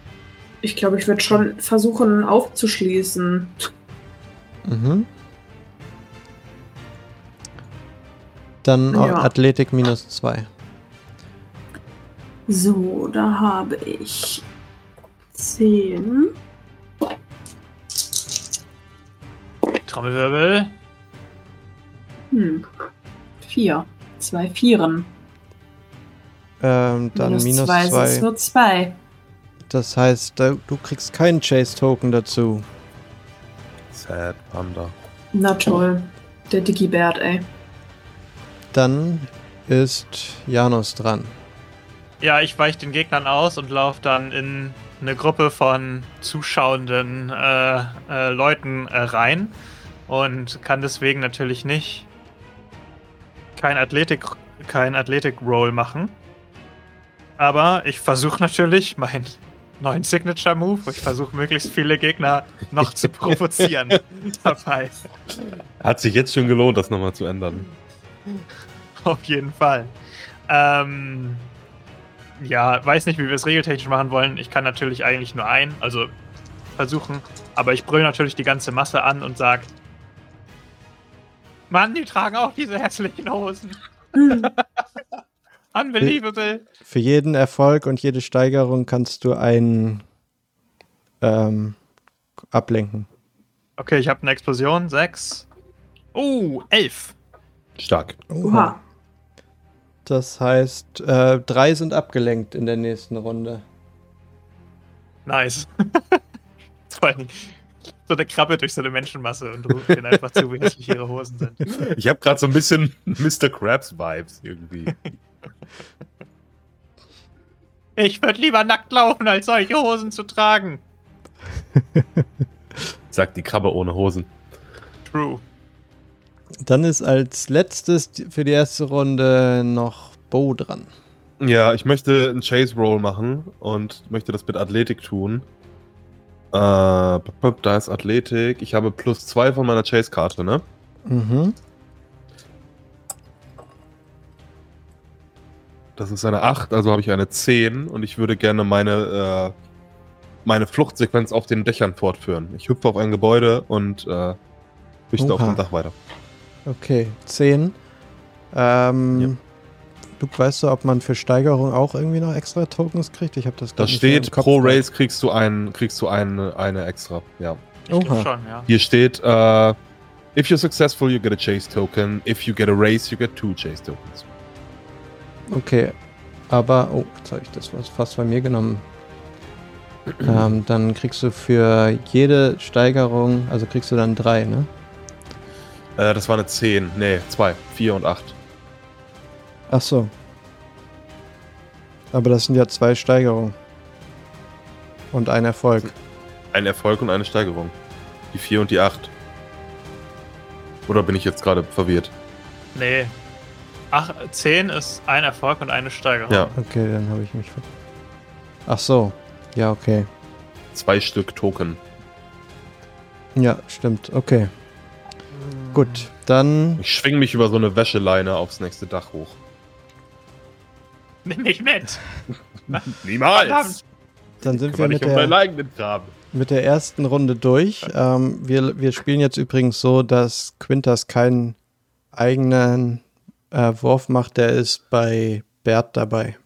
Speaker 5: Ich glaube, ich würde schon versuchen aufzuschließen.
Speaker 2: Mhm. Dann
Speaker 5: Ja.
Speaker 2: Athletik minus 2.
Speaker 5: So, da habe ich 10.
Speaker 4: Trommelwirbel.
Speaker 5: Hm. 4. Zwei Vieren.
Speaker 2: Ähm, dann minus
Speaker 5: zwei sind es
Speaker 2: 2.
Speaker 5: nur zwei.
Speaker 2: Das heißt, du kriegst keinen Chase-Token dazu.
Speaker 3: Sad Panda.
Speaker 5: Na toll. Der Digibert, ey.
Speaker 2: Dann ist Janus dran.
Speaker 4: Ja, ich weiche den Gegnern aus und laufe dann in eine Gruppe von zuschauenden äh, äh, Leuten äh, rein und kann deswegen natürlich nicht kein Athletik kein Athletik Roll machen. Aber ich versuche natürlich meinen neuen Signature-Move. Ich versuche möglichst viele Gegner noch zu provozieren dabei.
Speaker 3: Hat sich jetzt schon gelohnt, das nochmal zu ändern.
Speaker 4: Auf jeden Fall. Ähm, ja, weiß nicht, wie wir es regeltechnisch machen wollen. Ich kann natürlich eigentlich nur ein, also versuchen. Aber ich brülle natürlich die ganze Masse an und sage: Mann, die tragen auch diese hässlichen Hosen. Unbelievable.
Speaker 2: Für jeden Erfolg und jede Steigerung kannst du einen ähm, ablenken.
Speaker 4: Okay, ich habe eine Explosion. Sechs. Oh, elf.
Speaker 3: Stark.
Speaker 5: Oha.
Speaker 2: Das heißt, äh, drei sind abgelenkt in der nächsten Runde.
Speaker 4: Nice. Vor allem so eine Krabbe durch so eine Menschenmasse und ruft denen einfach zu, wie hässlich ihre Hosen sind.
Speaker 3: Ich habe gerade so ein bisschen Mr. Krabs-Vibes irgendwie.
Speaker 4: Ich würde lieber nackt laufen, als solche Hosen zu tragen.
Speaker 3: Sagt die Krabbe ohne Hosen.
Speaker 4: True.
Speaker 2: Dann ist als letztes für die erste Runde noch Bo dran.
Speaker 3: Ja, ich möchte einen Chase Roll machen und möchte das mit Athletik tun. Äh, da ist Athletik. Ich habe plus zwei von meiner Chase-Karte, ne?
Speaker 2: Mhm.
Speaker 3: Das ist eine 8, also habe ich eine 10 und ich würde gerne meine, äh, meine Fluchtsequenz auf den Dächern fortführen. Ich hüpfe auf ein Gebäude und äh, flüchte auf dem Dach weiter.
Speaker 2: Okay, 10. Ähm,
Speaker 3: Ja.
Speaker 2: Du weißt du, ob man für Steigerung auch irgendwie noch extra Tokens kriegt? Ich habe das
Speaker 3: Da steht,
Speaker 2: Kopf.
Speaker 3: pro Race kriegst du, ein, kriegst du eine, eine extra. Ja.
Speaker 2: Oha.
Speaker 4: schon, ja.
Speaker 3: Hier steht, äh, if you're successful, you get a Chase Token. If you get a Race, you get two Chase Tokens.
Speaker 2: Okay, aber, oh, jetzt habe ich das was fast bei mir genommen. ähm, dann kriegst du für jede Steigerung, also kriegst du dann drei, ne?
Speaker 3: Äh, das war eine 10. Nee, 2. 4 und 8.
Speaker 2: Ach so. Aber das sind ja zwei Steigerungen. Und ein Erfolg.
Speaker 3: Ein Erfolg und eine Steigerung. Die 4 und die 8. Oder bin ich jetzt gerade verwirrt?
Speaker 4: Nee. Ach, 10 ist ein Erfolg und eine Steigerung.
Speaker 3: Ja,
Speaker 2: Okay, dann habe ich mich. ver- Ach so. Ja, okay.
Speaker 3: zwei Stück Token.
Speaker 2: Ja, stimmt. Okay. Gut, dann.
Speaker 3: Ich schwing mich über so eine Wäscheleine aufs nächste Dach hoch.
Speaker 4: Nimm mich mit.
Speaker 3: Niemals!
Speaker 4: Verdammt.
Speaker 2: Dann sind wir mit der, mit der ersten Runde durch. Ähm, wir, wir spielen jetzt übrigens so, dass Quintas keinen eigenen äh, Wurf macht. Der ist bei Bert dabei.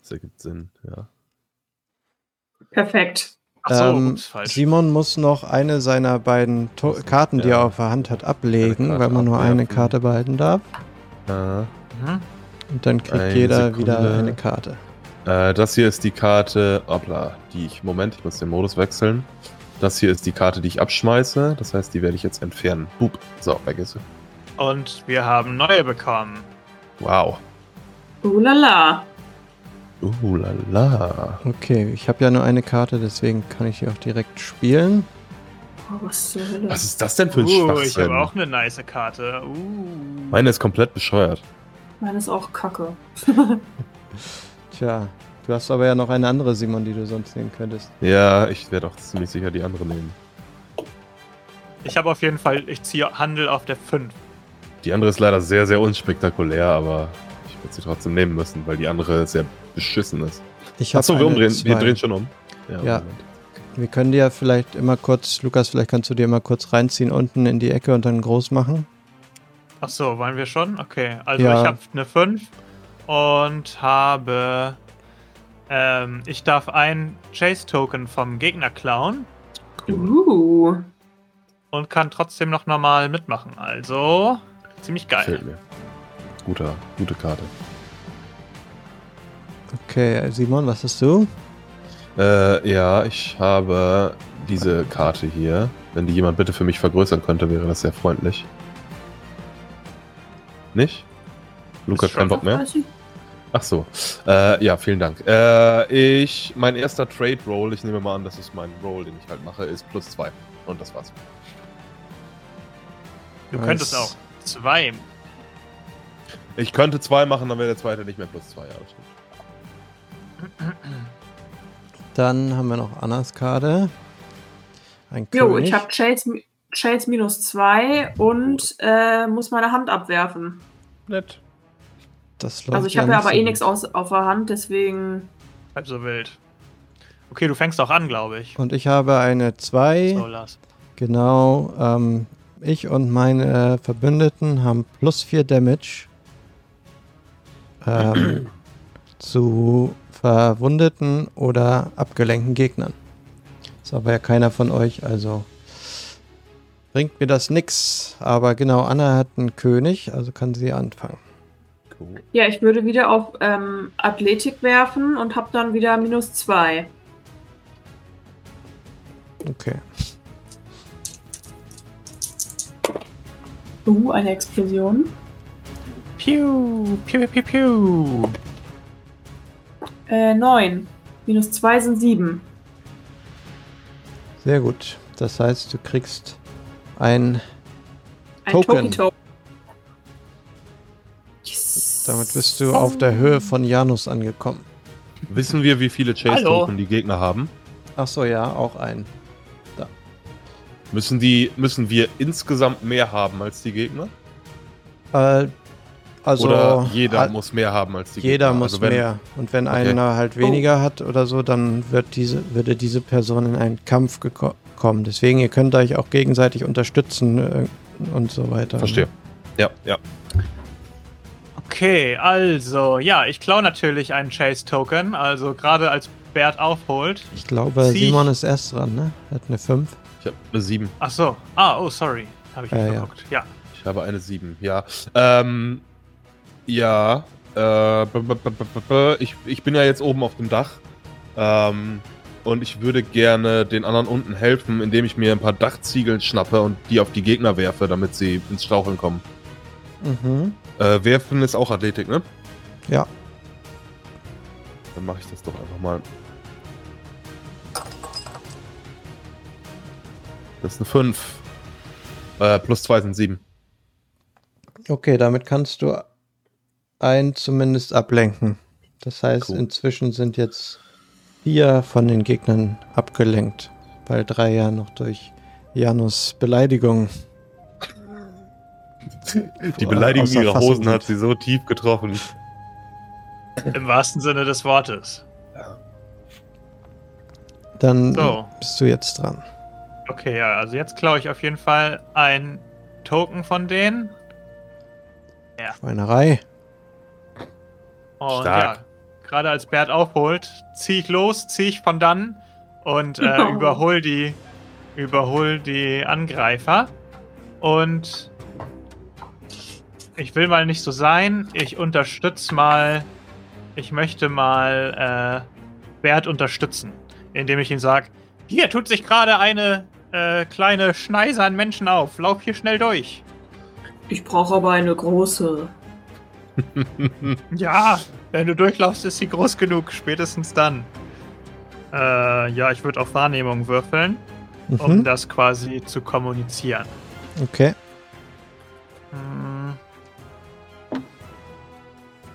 Speaker 3: Das ergibt Sinn, ja.
Speaker 5: Perfekt.
Speaker 4: Achso,
Speaker 2: ähm. Simon muss noch eine seiner beiden to Karten, die
Speaker 3: ja.
Speaker 2: er auf der Hand hat, ablegen,
Speaker 3: Eine
Speaker 2: weil man nur eine
Speaker 3: abwerfen.
Speaker 2: Karte behalten darf.
Speaker 3: Äh.
Speaker 2: Und dann kriegt
Speaker 3: Eine
Speaker 2: jeder
Speaker 3: Sekunde.
Speaker 2: wieder eine Karte.
Speaker 3: äh, das hier ist die Karte, hoppla, die ich, Moment, ich muss den Modus wechseln. Das hier ist die Karte, die ich abschmeiße. Das heißt, die werde ich jetzt entfernen. Boop. So, weg ist sie.
Speaker 4: Und wir haben neue bekommen.
Speaker 3: Wow.
Speaker 5: Ulala.
Speaker 3: Uh, la, la.
Speaker 2: Okay, ich habe ja nur eine Karte, deswegen kann ich die auch direkt spielen.
Speaker 5: Oh, was zur Hölle.
Speaker 3: Was ist das denn für ein
Speaker 4: Uh, ich
Speaker 3: Schwachsinn?
Speaker 4: habe auch eine nice Karte. Uh.
Speaker 3: Meine ist komplett bescheuert.
Speaker 5: Meine ist auch kacke.
Speaker 2: Tja, du hast aber ja noch eine andere Simon, die du sonst nehmen könntest.
Speaker 3: Ja, ich werde auch ziemlich sicher die andere nehmen.
Speaker 4: Ich habe auf jeden Fall, ich ziehe Handel auf der 5.
Speaker 3: Die andere ist leider sehr, sehr unspektakulär, aber ich werde sie trotzdem nehmen müssen, weil die andere sehr beschissen ist.
Speaker 2: Ich
Speaker 3: Achso, wir umdrehen. Wir
Speaker 2: zwei.
Speaker 3: drehen schon um.
Speaker 2: Ja.
Speaker 3: Moment.
Speaker 2: Wir können dir ja vielleicht immer kurz, Lukas, vielleicht kannst du dir mal kurz reinziehen unten in die Ecke und dann groß machen.
Speaker 4: Achso, wollen wir schon? Okay, also
Speaker 2: Ja.
Speaker 4: ich habe eine 5 und habe. Ähm, ich darf ein Chase-Token vom Gegner klauen
Speaker 5: Uh.
Speaker 4: und kann trotzdem noch normal mitmachen. Also, ziemlich geil.
Speaker 3: Gefällt mir. Guter, gute Karte.
Speaker 2: Okay, Simon, was hast du?
Speaker 3: Äh, ja, ich habe diese Karte hier. Wenn die jemand bitte für mich vergrößern könnte, wäre das sehr freundlich. Nicht? Luca,
Speaker 4: Ist
Speaker 3: kein Bock mehr? Ach so. Äh, ja, vielen Dank. Äh, ich, mein erster Trade Roll, ich nehme mal an, das ist mein Roll, den ich halt mache, ist plus zwei. Und das war's.
Speaker 4: Du könntest auch zwei.
Speaker 3: Ich könnte zwei machen, dann wäre der zweite nicht mehr plus zwei. Ja, das stimmt.
Speaker 2: Dann haben wir noch Annas Karte. Ein
Speaker 5: Jo,
Speaker 2: König.
Speaker 5: ich habe Chase, Chase minus 2 und äh, muss meine Hand abwerfen.
Speaker 3: Nett.
Speaker 2: das läuft
Speaker 5: Also ich habe ja aber
Speaker 2: so
Speaker 5: eh nichts auf der Hand, deswegen.
Speaker 4: Halb so wild. Okay, du fängst auch an, glaube ich.
Speaker 2: Und ich habe eine 2.
Speaker 4: So, Lars.
Speaker 2: Genau. Ähm, ich und meine Verbündeten haben plus 4 Damage ähm, zu verwundeten oder abgelenkten Gegnern. Ist aber ja keiner von euch, also bringt mir das nix. Aber genau, Anna hat einen König, also kann sie anfangen.
Speaker 3: Cool.
Speaker 5: Ja, ich würde wieder auf ähm, Athletik werfen und habe dann wieder minus 2.
Speaker 2: Okay.
Speaker 5: Uh, eine Explosion.
Speaker 4: Piu, piu, piu, piu.
Speaker 5: Äh, 9. Minus 2 sind 7.
Speaker 2: Sehr gut. Das heißt, du kriegst ein.
Speaker 5: Ein
Speaker 2: Token.
Speaker 5: Yes.
Speaker 2: Damit bist du auf der Höhe von Janus angekommen.
Speaker 3: Wissen wir, wie viele. Chase-Token die Gegner haben?
Speaker 2: Ach so, ja, auch ein.
Speaker 3: Müssen, die, müssen wir insgesamt mehr haben als die Gegner?
Speaker 2: Äh, also
Speaker 3: Oder jeder
Speaker 2: al-
Speaker 3: muss mehr haben als die
Speaker 2: jeder
Speaker 3: Gegner?
Speaker 2: muss
Speaker 3: Also wenn-
Speaker 2: mehr. Und wenn
Speaker 3: Okay.
Speaker 2: einer halt weniger hat oder so, dann wird diese, würde diese Person in einen Kampf geko- kommen. Deswegen, ihr könnt euch auch gegenseitig unterstützen äh, und so weiter.
Speaker 3: Verstehe. Ja, ja.
Speaker 4: Okay, also, ja, ich klaue natürlich einen Chase-Token. Also, gerade als Bert aufholt.
Speaker 2: Ich glaube, Simon ist erst dran, ne? Er hat eine 5.
Speaker 3: Ich habe eine 7.
Speaker 4: Ach so. Ah, oh, sorry. Habe ich nicht
Speaker 2: Ja, ja.
Speaker 4: geguckt. Ja.
Speaker 3: Ich habe eine 7, ja. Ähm, ja. Äh, ich, ich bin ja jetzt oben auf dem Dach. Ähm, und ich würde gerne den anderen unten helfen, indem ich mir ein paar Dachziegeln schnappe und die auf die Gegner werfe, damit sie ins Straucheln kommen.
Speaker 2: Mhm.
Speaker 3: Äh, werfen ist auch Athletik, ne?
Speaker 2: Ja.
Speaker 3: Dann mache ich das doch einfach mal. Das ist eine 5. Äh, plus 2 sind 7.
Speaker 2: Okay, damit kannst du einen zumindest ablenken. Das heißt,
Speaker 3: Cool.
Speaker 2: inzwischen sind jetzt vier von den Gegnern abgelenkt, weil drei ja noch durch Janus Beleidigung.
Speaker 3: Die Beleidigung ihrer
Speaker 2: Fassung
Speaker 3: Hosen hat sie so tief getroffen.
Speaker 4: Im wahrsten Sinne des Wortes.
Speaker 2: Dann
Speaker 4: So.
Speaker 2: bist du jetzt dran.
Speaker 4: Okay, ja, also jetzt klaue ich auf jeden Fall ein Token von denen.
Speaker 2: Schweinerei.
Speaker 4: Und
Speaker 3: Stark.
Speaker 4: ja, gerade als Bert aufholt, ziehe ich los, ziehe ich von dann und äh,
Speaker 5: Oh.
Speaker 4: überhol die überhol die Angreifer. Und ich will mal nicht so sein. Ich unterstütze mal. Ich möchte mal äh, Bert unterstützen, indem ich ihm sage: Hier tut sich gerade eine äh, kleine Schneise an Menschen auf. Lauf hier schnell durch.
Speaker 5: Ich brauche aber eine große.
Speaker 4: Ja, wenn du durchlaufst, ist sie groß genug. Spätestens dann. Äh, ja, ich würde auf Wahrnehmung würfeln, um
Speaker 2: Mhm.
Speaker 4: das quasi zu kommunizieren.
Speaker 2: Okay.
Speaker 4: Hm.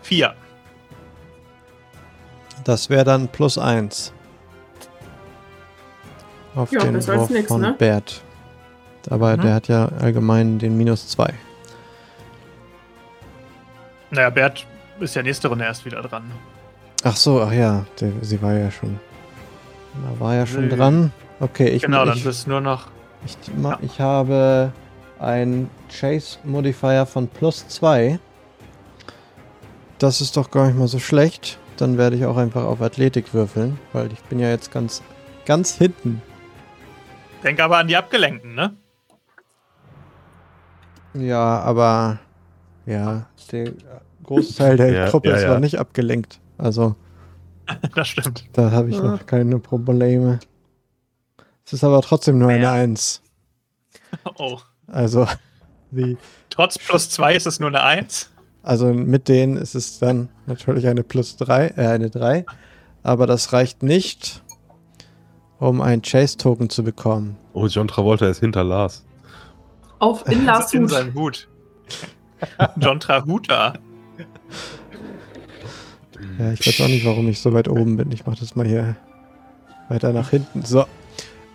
Speaker 4: Vier.
Speaker 2: Das wäre dann plus eins. Auf
Speaker 5: Ja,
Speaker 2: den Wurf
Speaker 5: nix,
Speaker 2: von
Speaker 5: ne?
Speaker 2: Bert. Aber
Speaker 4: Mhm.
Speaker 2: der hat ja allgemein den minus zwei.
Speaker 4: Naja, Bert ist ja nächste Runde erst wieder dran.
Speaker 2: Ach so, ach ja, der, sie war ja schon. Da war ja schon
Speaker 4: Nö.
Speaker 2: dran. Okay, ich,
Speaker 4: genau, dann bist nur noch.
Speaker 2: ich, ma- ich habe ein Chase Modifier von plus 2. Das ist doch gar nicht mal so schlecht. Dann werde ich auch einfach auf Athletik würfeln, weil ich bin ja jetzt ganz, ganz hinten.
Speaker 4: Denk aber an die Abgelenkten, ne?
Speaker 2: Ja, aber ja, der Großteil der
Speaker 3: Ja,
Speaker 2: Truppe
Speaker 3: ja,
Speaker 2: ist
Speaker 3: ja.
Speaker 2: noch nicht abgelenkt. Also
Speaker 4: Das stimmt.
Speaker 2: da habe ich noch keine Probleme. Es ist aber trotzdem nur eine
Speaker 4: Ja.
Speaker 2: 1.
Speaker 4: Oh.
Speaker 2: Also, wie,
Speaker 4: Trotz plus zwei ist es nur eine Eins.
Speaker 2: also mit denen ist es dann natürlich eine plus 3, äh, eine 3. Aber das reicht nicht, um ein Chase-Token zu bekommen.
Speaker 3: Oh, John Travolta ist hinter Lars.
Speaker 5: Auf in Lars
Speaker 4: in
Speaker 5: Hut.
Speaker 4: seinem Hut. John Trahuta.
Speaker 2: Ja, ich weiß auch nicht, warum ich so weit oben bin. Ich mache das mal hier weiter nach hinten. So.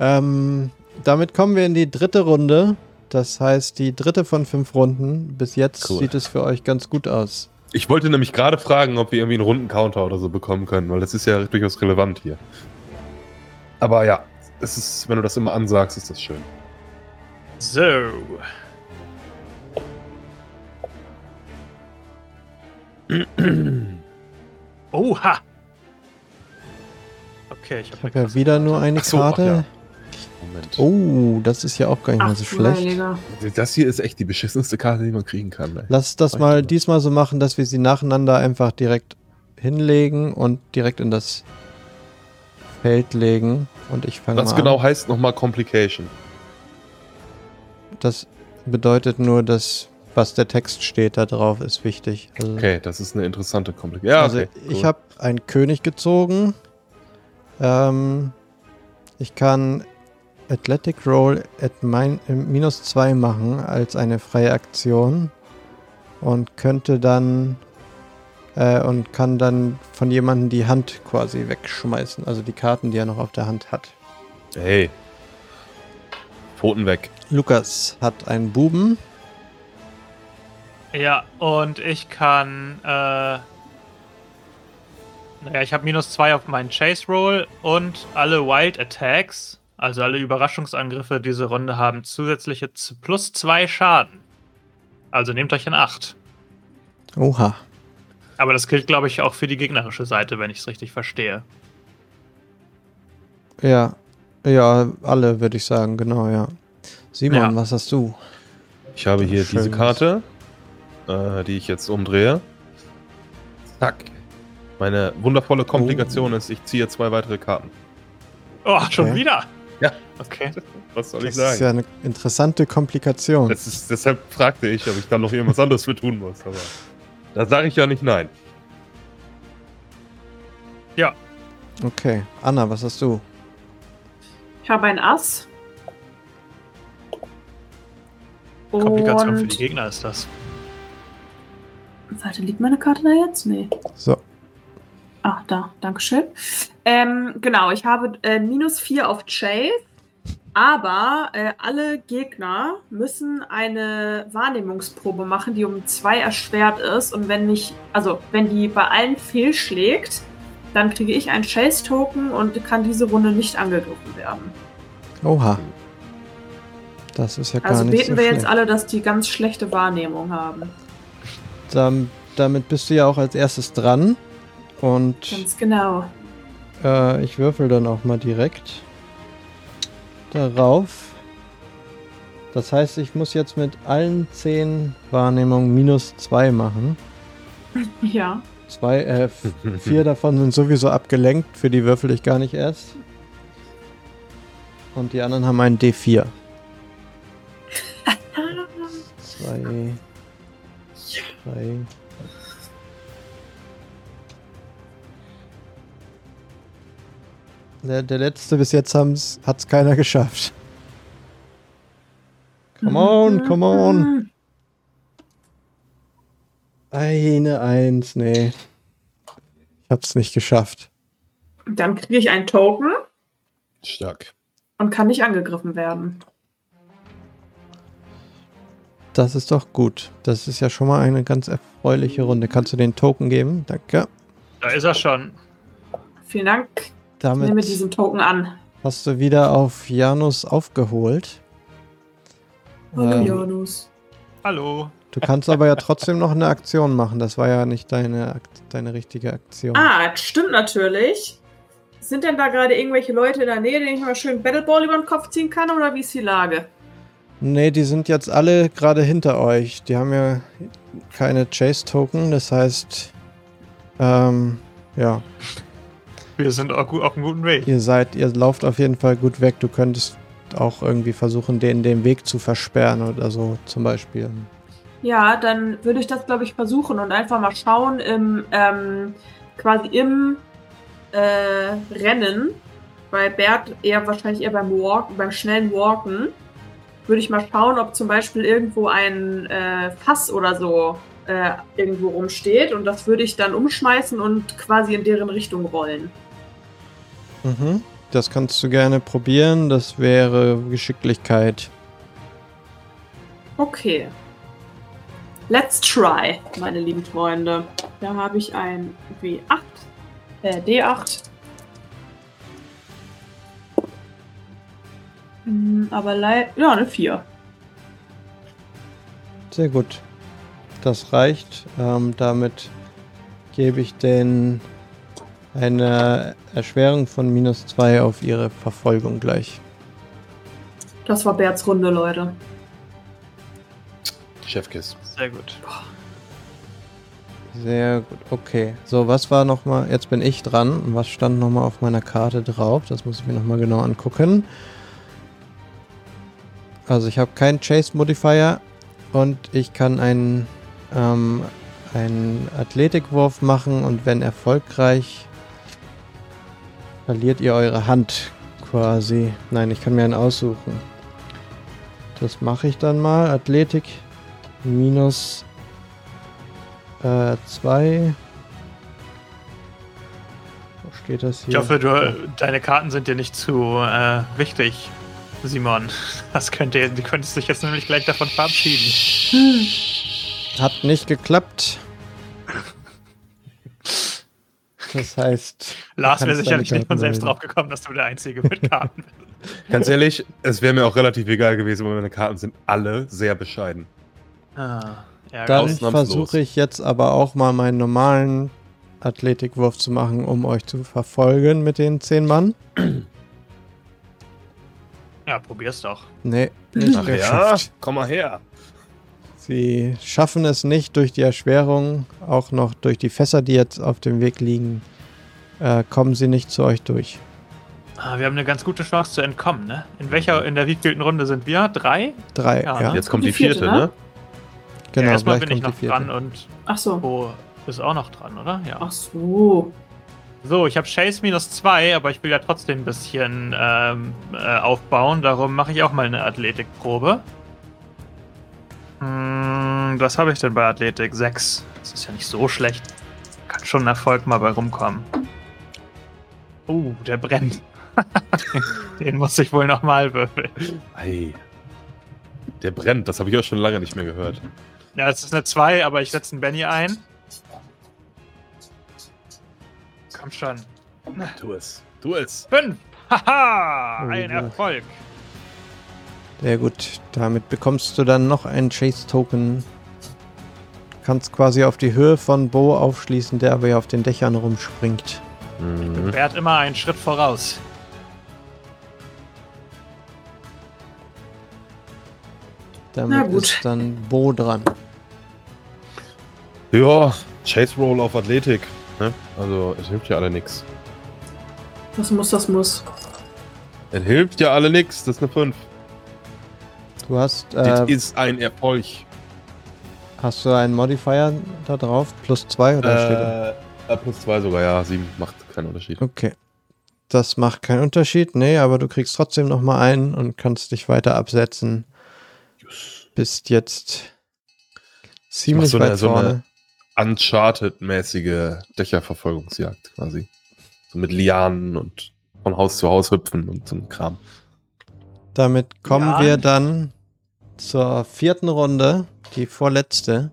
Speaker 2: Ähm, damit kommen wir in die dritte Runde. Das heißt, die dritte von fünf Runden. Bis jetzt
Speaker 3: Cool.
Speaker 2: sieht es für euch ganz gut aus.
Speaker 3: Ich wollte nämlich gerade fragen, ob wir irgendwie einen runden Counter oder so bekommen können, weil das ist ja durchaus relevant hier. Aber ja, es ist, wenn du das immer ansagst, ist das schön.
Speaker 4: So. Oha. Okay, ich
Speaker 2: Ich
Speaker 4: habe
Speaker 2: habe ja wieder nur eine
Speaker 3: Ach so, ach
Speaker 2: Karte.
Speaker 3: ja. Moment.
Speaker 2: Oh, das ist ja auch gar nicht mal so
Speaker 5: Ach,
Speaker 2: schlecht.
Speaker 5: Heiliger.
Speaker 3: Das hier ist echt die beschissenste Karte, die man kriegen kann. Ne?
Speaker 2: Lass das mal diesmal so machen, dass wir sie nacheinander einfach direkt hinlegen und direkt in das Feld legen. Und ich fange
Speaker 3: Was genau
Speaker 2: an.
Speaker 3: heißt nochmal Complication?
Speaker 2: Das bedeutet nur, dass was der Text steht da drauf ist wichtig. Also,
Speaker 3: Okay, das ist eine interessante Komplikation. Ja,
Speaker 2: also
Speaker 3: okay.
Speaker 2: ich
Speaker 3: cool.
Speaker 2: habe einen König gezogen. Ähm, ich kann Athletic Roll at mein, äh, minus 2 machen als eine freie Aktion und könnte dann äh, und kann dann von jemandem die Hand quasi wegschmeißen, also die Karten, die er noch auf der Hand hat.
Speaker 3: Hey. Pfoten weg.
Speaker 2: Lukas hat einen Buben.
Speaker 4: Ja, und ich kann. Äh, naja, ich habe minus zwei auf meinen Chase Roll und alle Wild Attacks, also alle Überraschungsangriffe diese Runde haben zusätzliche plus zwei Schaden. Also nehmt euch in Acht.
Speaker 2: Oha.
Speaker 4: Aber das gilt, glaube ich, auch für die gegnerische Seite, wenn ich es richtig verstehe.
Speaker 2: Ja. Ja, alle würde ich sagen, genau, ja. Simon,
Speaker 4: Ja.
Speaker 2: was hast du?
Speaker 3: Ich habe hier diese
Speaker 2: Schönes.
Speaker 3: Karte, äh, die ich jetzt umdrehe. Zack. Meine wundervolle Komplikation ist, ich ziehe zwei weitere Karten.
Speaker 4: Oh, schon
Speaker 2: Okay.
Speaker 4: wieder?
Speaker 3: Ja.
Speaker 4: Okay.
Speaker 3: Was soll
Speaker 2: Das
Speaker 3: ich sagen?
Speaker 2: ist ja eine interessante Komplikation.
Speaker 3: Das ist, deshalb fragte ich, ob ich da noch irgendwas anderes für tun muss. Aber da sage ich ja nicht nein.
Speaker 2: Okay. Anna, was hast du?
Speaker 5: Ich habe ein Ass.
Speaker 4: Komplikation für die Gegner ist das.
Speaker 5: Warte, liegt meine Karte da jetzt? Nee.
Speaker 2: So.
Speaker 5: Ach, da, Dankeschön. Ähm, genau, ich habe äh, minus 4 auf Chase, aber äh, alle Gegner müssen eine Wahrnehmungsprobe machen, die um 2 erschwert ist. Und wenn nicht, also wenn die bei allen fehlschlägt, dann kriege ich einen Chase-Token und kann diese Runde nicht angegriffen werden.
Speaker 2: Oha. Das ist ja gar
Speaker 5: Also
Speaker 2: nicht
Speaker 5: beten
Speaker 2: so
Speaker 5: wir
Speaker 2: schlecht.
Speaker 5: jetzt alle, dass die ganz schlechte Wahrnehmung haben.
Speaker 2: Dam- damit bist du ja auch als erstes dran. Und
Speaker 5: Ganz genau.
Speaker 2: äh, ich würfel dann auch mal direkt darauf. Das heißt, ich muss jetzt mit allen 10 Wahrnehmungen minus 2 machen.
Speaker 5: Ja.
Speaker 2: Zwei, äh, vier davon sind sowieso abgelenkt, für die würfel ich gar nicht erst. Und die anderen haben einen D4. Zwei. Drei. Der, der letzte bis jetzt hat es keiner geschafft. Come on, come on. Eine Eins, nee. Ich hab's nicht geschafft.
Speaker 5: Dann kriege ich einen Token
Speaker 3: Stark.
Speaker 5: und kann nicht angegriffen werden.
Speaker 2: Das ist doch gut. Das ist ja schon mal eine ganz erfreuliche Runde. Kannst du den Token geben? Danke.
Speaker 4: Da ist er schon.
Speaker 5: Vielen Dank. Ich
Speaker 2: Damit
Speaker 5: nehme diesen Token an.
Speaker 2: hast du wieder auf Janus aufgeholt.
Speaker 5: Hallo,
Speaker 2: Ähm,
Speaker 5: Janus.
Speaker 4: Hallo.
Speaker 2: du kannst aber ja trotzdem noch eine Aktion machen. Das war ja nicht deine, deine richtige Aktion.
Speaker 5: Ah, das stimmt natürlich. Sind denn da gerade irgendwelche Leute in der Nähe, denen ich mal schön Battleball über den Kopf ziehen kann? Oder wie ist die Lage?
Speaker 2: Nee, die sind jetzt alle gerade hinter euch. Die haben ja keine Chase-Token. Das heißt, ähm, ja,
Speaker 4: Wir sind auch gut auf einem guten Weg.
Speaker 2: ihr seid, ihr lauft auf jeden Fall gut weg. Du könntest auch irgendwie versuchen, denen den Weg zu versperren oder so zum Beispiel.
Speaker 5: Ja, dann würde ich das, glaube ich, versuchen und einfach mal schauen im, ähm, quasi im äh, Rennen, bei Bert eher wahrscheinlich eher beim Walk, beim schnellen Walken, würde ich mal schauen, ob zum Beispiel irgendwo ein äh, Fass oder so äh, irgendwo rumsteht. Und das würde ich dann umschmeißen und quasi in deren Richtung rollen.
Speaker 2: Mhm. Das kannst du gerne probieren. Das wäre Geschicklichkeit.
Speaker 5: Okay. Let's try, meine lieben Freunde. Da habe ich ein W8, äh, D8. Hm, Aber leider, ja, eine 4.
Speaker 2: Sehr gut. Das reicht. Ähm, damit gebe ich den eine Erschwerung von minus 2 auf ihre Verfolgung gleich.
Speaker 5: Das war Berts Runde, Leute.
Speaker 3: Chefkiss.
Speaker 4: Sehr gut.
Speaker 2: Sehr gut, okay. So, was war nochmal, jetzt bin ich dran. Und Was stand nochmal auf meiner Karte drauf? Das muss ich mir nochmal genau angucken. Also ich habe keinen Chase Modifier und ich kann einen, ähm, einen Athletikwurf machen und wenn erfolgreich, verliert ihr eure Hand quasi. Nein, ich kann mir einen aussuchen. Das mache ich dann mal. Athletik minus 2. Wo steht das hier?
Speaker 4: Ich hoffe, du, deine Karten sind dir nicht zu äh, wichtig, Simon. Das könnte, du könntest dich jetzt nämlich gleich davon verabschieden.
Speaker 2: Hat nicht geklappt. Das heißt.
Speaker 4: Lars wäre sicherlich nicht von selbst drauf gekommen, dass du der Einzige mit Karten bist.
Speaker 3: Ganz ehrlich, es wäre mir auch relativ egal gewesen, weil meine Karten sind alle sehr bescheiden.
Speaker 4: Ah, ja,
Speaker 2: Dann versuche ich jetzt aber auch mal meinen normalen Athletikwurf zu machen, um euch zu verfolgen mit den 10 Mann.
Speaker 4: ja, probier's doch.
Speaker 2: Nee, nicht
Speaker 3: Ach ja, komm mal her.
Speaker 2: Sie schaffen es nicht durch die Erschwerung, auch noch durch die Fässer, die jetzt auf dem Weg liegen, äh, kommen sie nicht zu euch durch.
Speaker 4: Ah, wir haben eine ganz gute Chance zu entkommen, ne? In welcher, in der wievielten Runde sind wir? Drei?
Speaker 2: Drei,
Speaker 4: Ja,
Speaker 2: ja.
Speaker 4: ne?
Speaker 3: Jetzt kommt
Speaker 5: Die
Speaker 3: die vierte,
Speaker 5: vierte,
Speaker 3: ne?
Speaker 5: ne?
Speaker 2: Genau,
Speaker 4: ja, erstmal bin ich noch dran und
Speaker 5: Ach so.
Speaker 4: Bo ist auch noch dran, oder? Ja.
Speaker 5: Ach so.
Speaker 4: So, ich habe Chase minus zwei, aber ich will ja trotzdem ein bisschen ähm, äh, aufbauen. Darum mache ich auch mal eine Athletikprobe. Hm, was habe ich denn bei Athletik? Sechs. Das ist ja nicht so schlecht. Kann schon ein Erfolg mal bei rumkommen. Uh, der brennt. Den muss ich wohl nochmal würfeln.
Speaker 3: Ei. Der brennt, das habe ich auch schon lange nicht mehr gehört.
Speaker 4: Ja, es ist eine 2, aber ich setze einen Benny ein. Komm schon.
Speaker 3: Tu es. Tu es.
Speaker 4: 5! Haha!
Speaker 2: Oh,
Speaker 4: Ein. Erfolg.
Speaker 2: Sehr gut. Damit bekommst du dann noch einen Chase-Token. Kannst quasi auf die Höhe von Bo aufschließen, der aber ja auf den Dächern rumspringt.
Speaker 3: Mhm.
Speaker 4: Wer hat immer einen Schritt voraus?
Speaker 5: Na
Speaker 2: Damit
Speaker 5: gut.
Speaker 2: ist dann Bo dran.
Speaker 3: Ja, Chase Roll auf Athletik. Ne? Also, es hilft ja alle nix.
Speaker 5: Das muss, das muss.
Speaker 3: Es hilft ja alle nix, das ist eine 5.
Speaker 2: Du hast,
Speaker 3: Das
Speaker 2: äh,
Speaker 3: ist ein Erfolg.
Speaker 2: hast du einen Modifier da drauf? Plus zwei oder steht da?
Speaker 3: Äh, äh, plus 2 sogar, ja. 7 macht keinen Unterschied.
Speaker 2: Okay. Das macht keinen Unterschied. Nee, aber du kriegst trotzdem noch mal einen und kannst dich weiter absetzen. Bist jetzt ziemlich
Speaker 3: so eine-
Speaker 2: weit
Speaker 3: so eine-
Speaker 2: vorne.
Speaker 3: Uncharted-mäßige Dächerverfolgungsjagd quasi. So mit Lianen und von Haus zu Haus hüpfen und so ein Kram.
Speaker 2: Damit kommen
Speaker 4: Ja.
Speaker 2: wir dann zur vierten Runde, die vorletzte.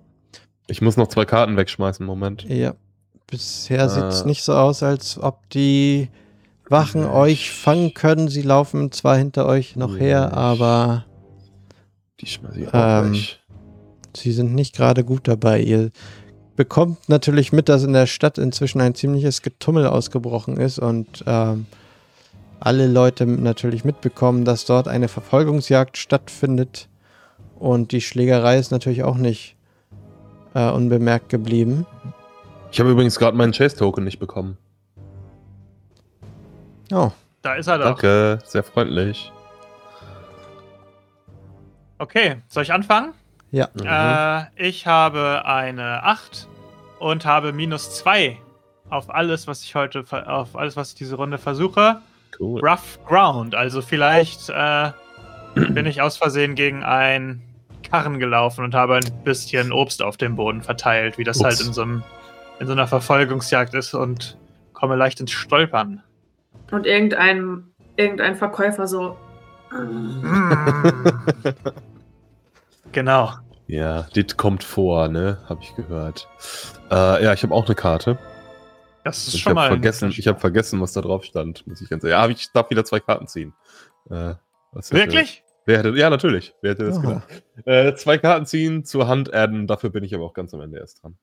Speaker 3: Ich muss noch zwei Karten wegschmeißen, Moment.
Speaker 2: Ja, bisher sieht es
Speaker 3: Äh.
Speaker 2: nicht so aus, als ob die Wachen
Speaker 3: Ja,
Speaker 2: euch fangen können. Sie laufen zwar hinter euch noch
Speaker 3: Ja,
Speaker 2: her, aber
Speaker 3: Die schmeiße ich auch
Speaker 2: Ähm,
Speaker 3: weg.
Speaker 2: sie sind nicht gerade gut dabei. Ihr bekommt natürlich mit, dass in der Stadt inzwischen ein ziemliches Getummel ausgebrochen ist und ähm, alle Leute natürlich mitbekommen, dass dort eine Verfolgungsjagd stattfindet. Und die Schlägerei ist natürlich auch nicht äh, unbemerkt geblieben.
Speaker 3: Ich habe übrigens gerade meinen Chase-Token nicht bekommen.
Speaker 2: Oh,
Speaker 4: Da ist er doch.
Speaker 3: Danke, sehr freundlich.
Speaker 4: Okay, soll ich anfangen?
Speaker 2: ja.
Speaker 3: Mhm.
Speaker 4: Äh, ich habe eine 8 und habe minus 2 auf alles, was ich heute, auf alles, was ich diese Runde versuche.
Speaker 3: cool.
Speaker 4: Rough Ground. Also vielleicht äh, bin ich aus Versehen gegen ein Karren gelaufen und habe ein bisschen Obst auf dem Boden verteilt, wie das
Speaker 3: Ups.
Speaker 4: halt in so, einem, in so einer Verfolgungsjagd ist und komme leicht ins Stolpern.
Speaker 5: Und irgendein, irgendein Verkäufer so.
Speaker 4: genau.
Speaker 3: Ja, das kommt vor, ne? Habe ich gehört. Äh, ja, ich habe auch eine Karte.
Speaker 4: Das ist
Speaker 3: Ich
Speaker 4: schon
Speaker 3: habe
Speaker 4: mal.
Speaker 3: vergessen, ich habe vergessen, was da drauf stand, muss ich ganz ehrlich. Ja, ich darf wieder zwei Karten ziehen. Äh,
Speaker 4: Wirklich?
Speaker 3: Wer hätte, ja, natürlich. Wer hätte das
Speaker 2: Aha.
Speaker 3: gedacht? Äh, zwei Karten ziehen, zur Hand adden. Dafür bin ich aber auch ganz am Ende erst dran.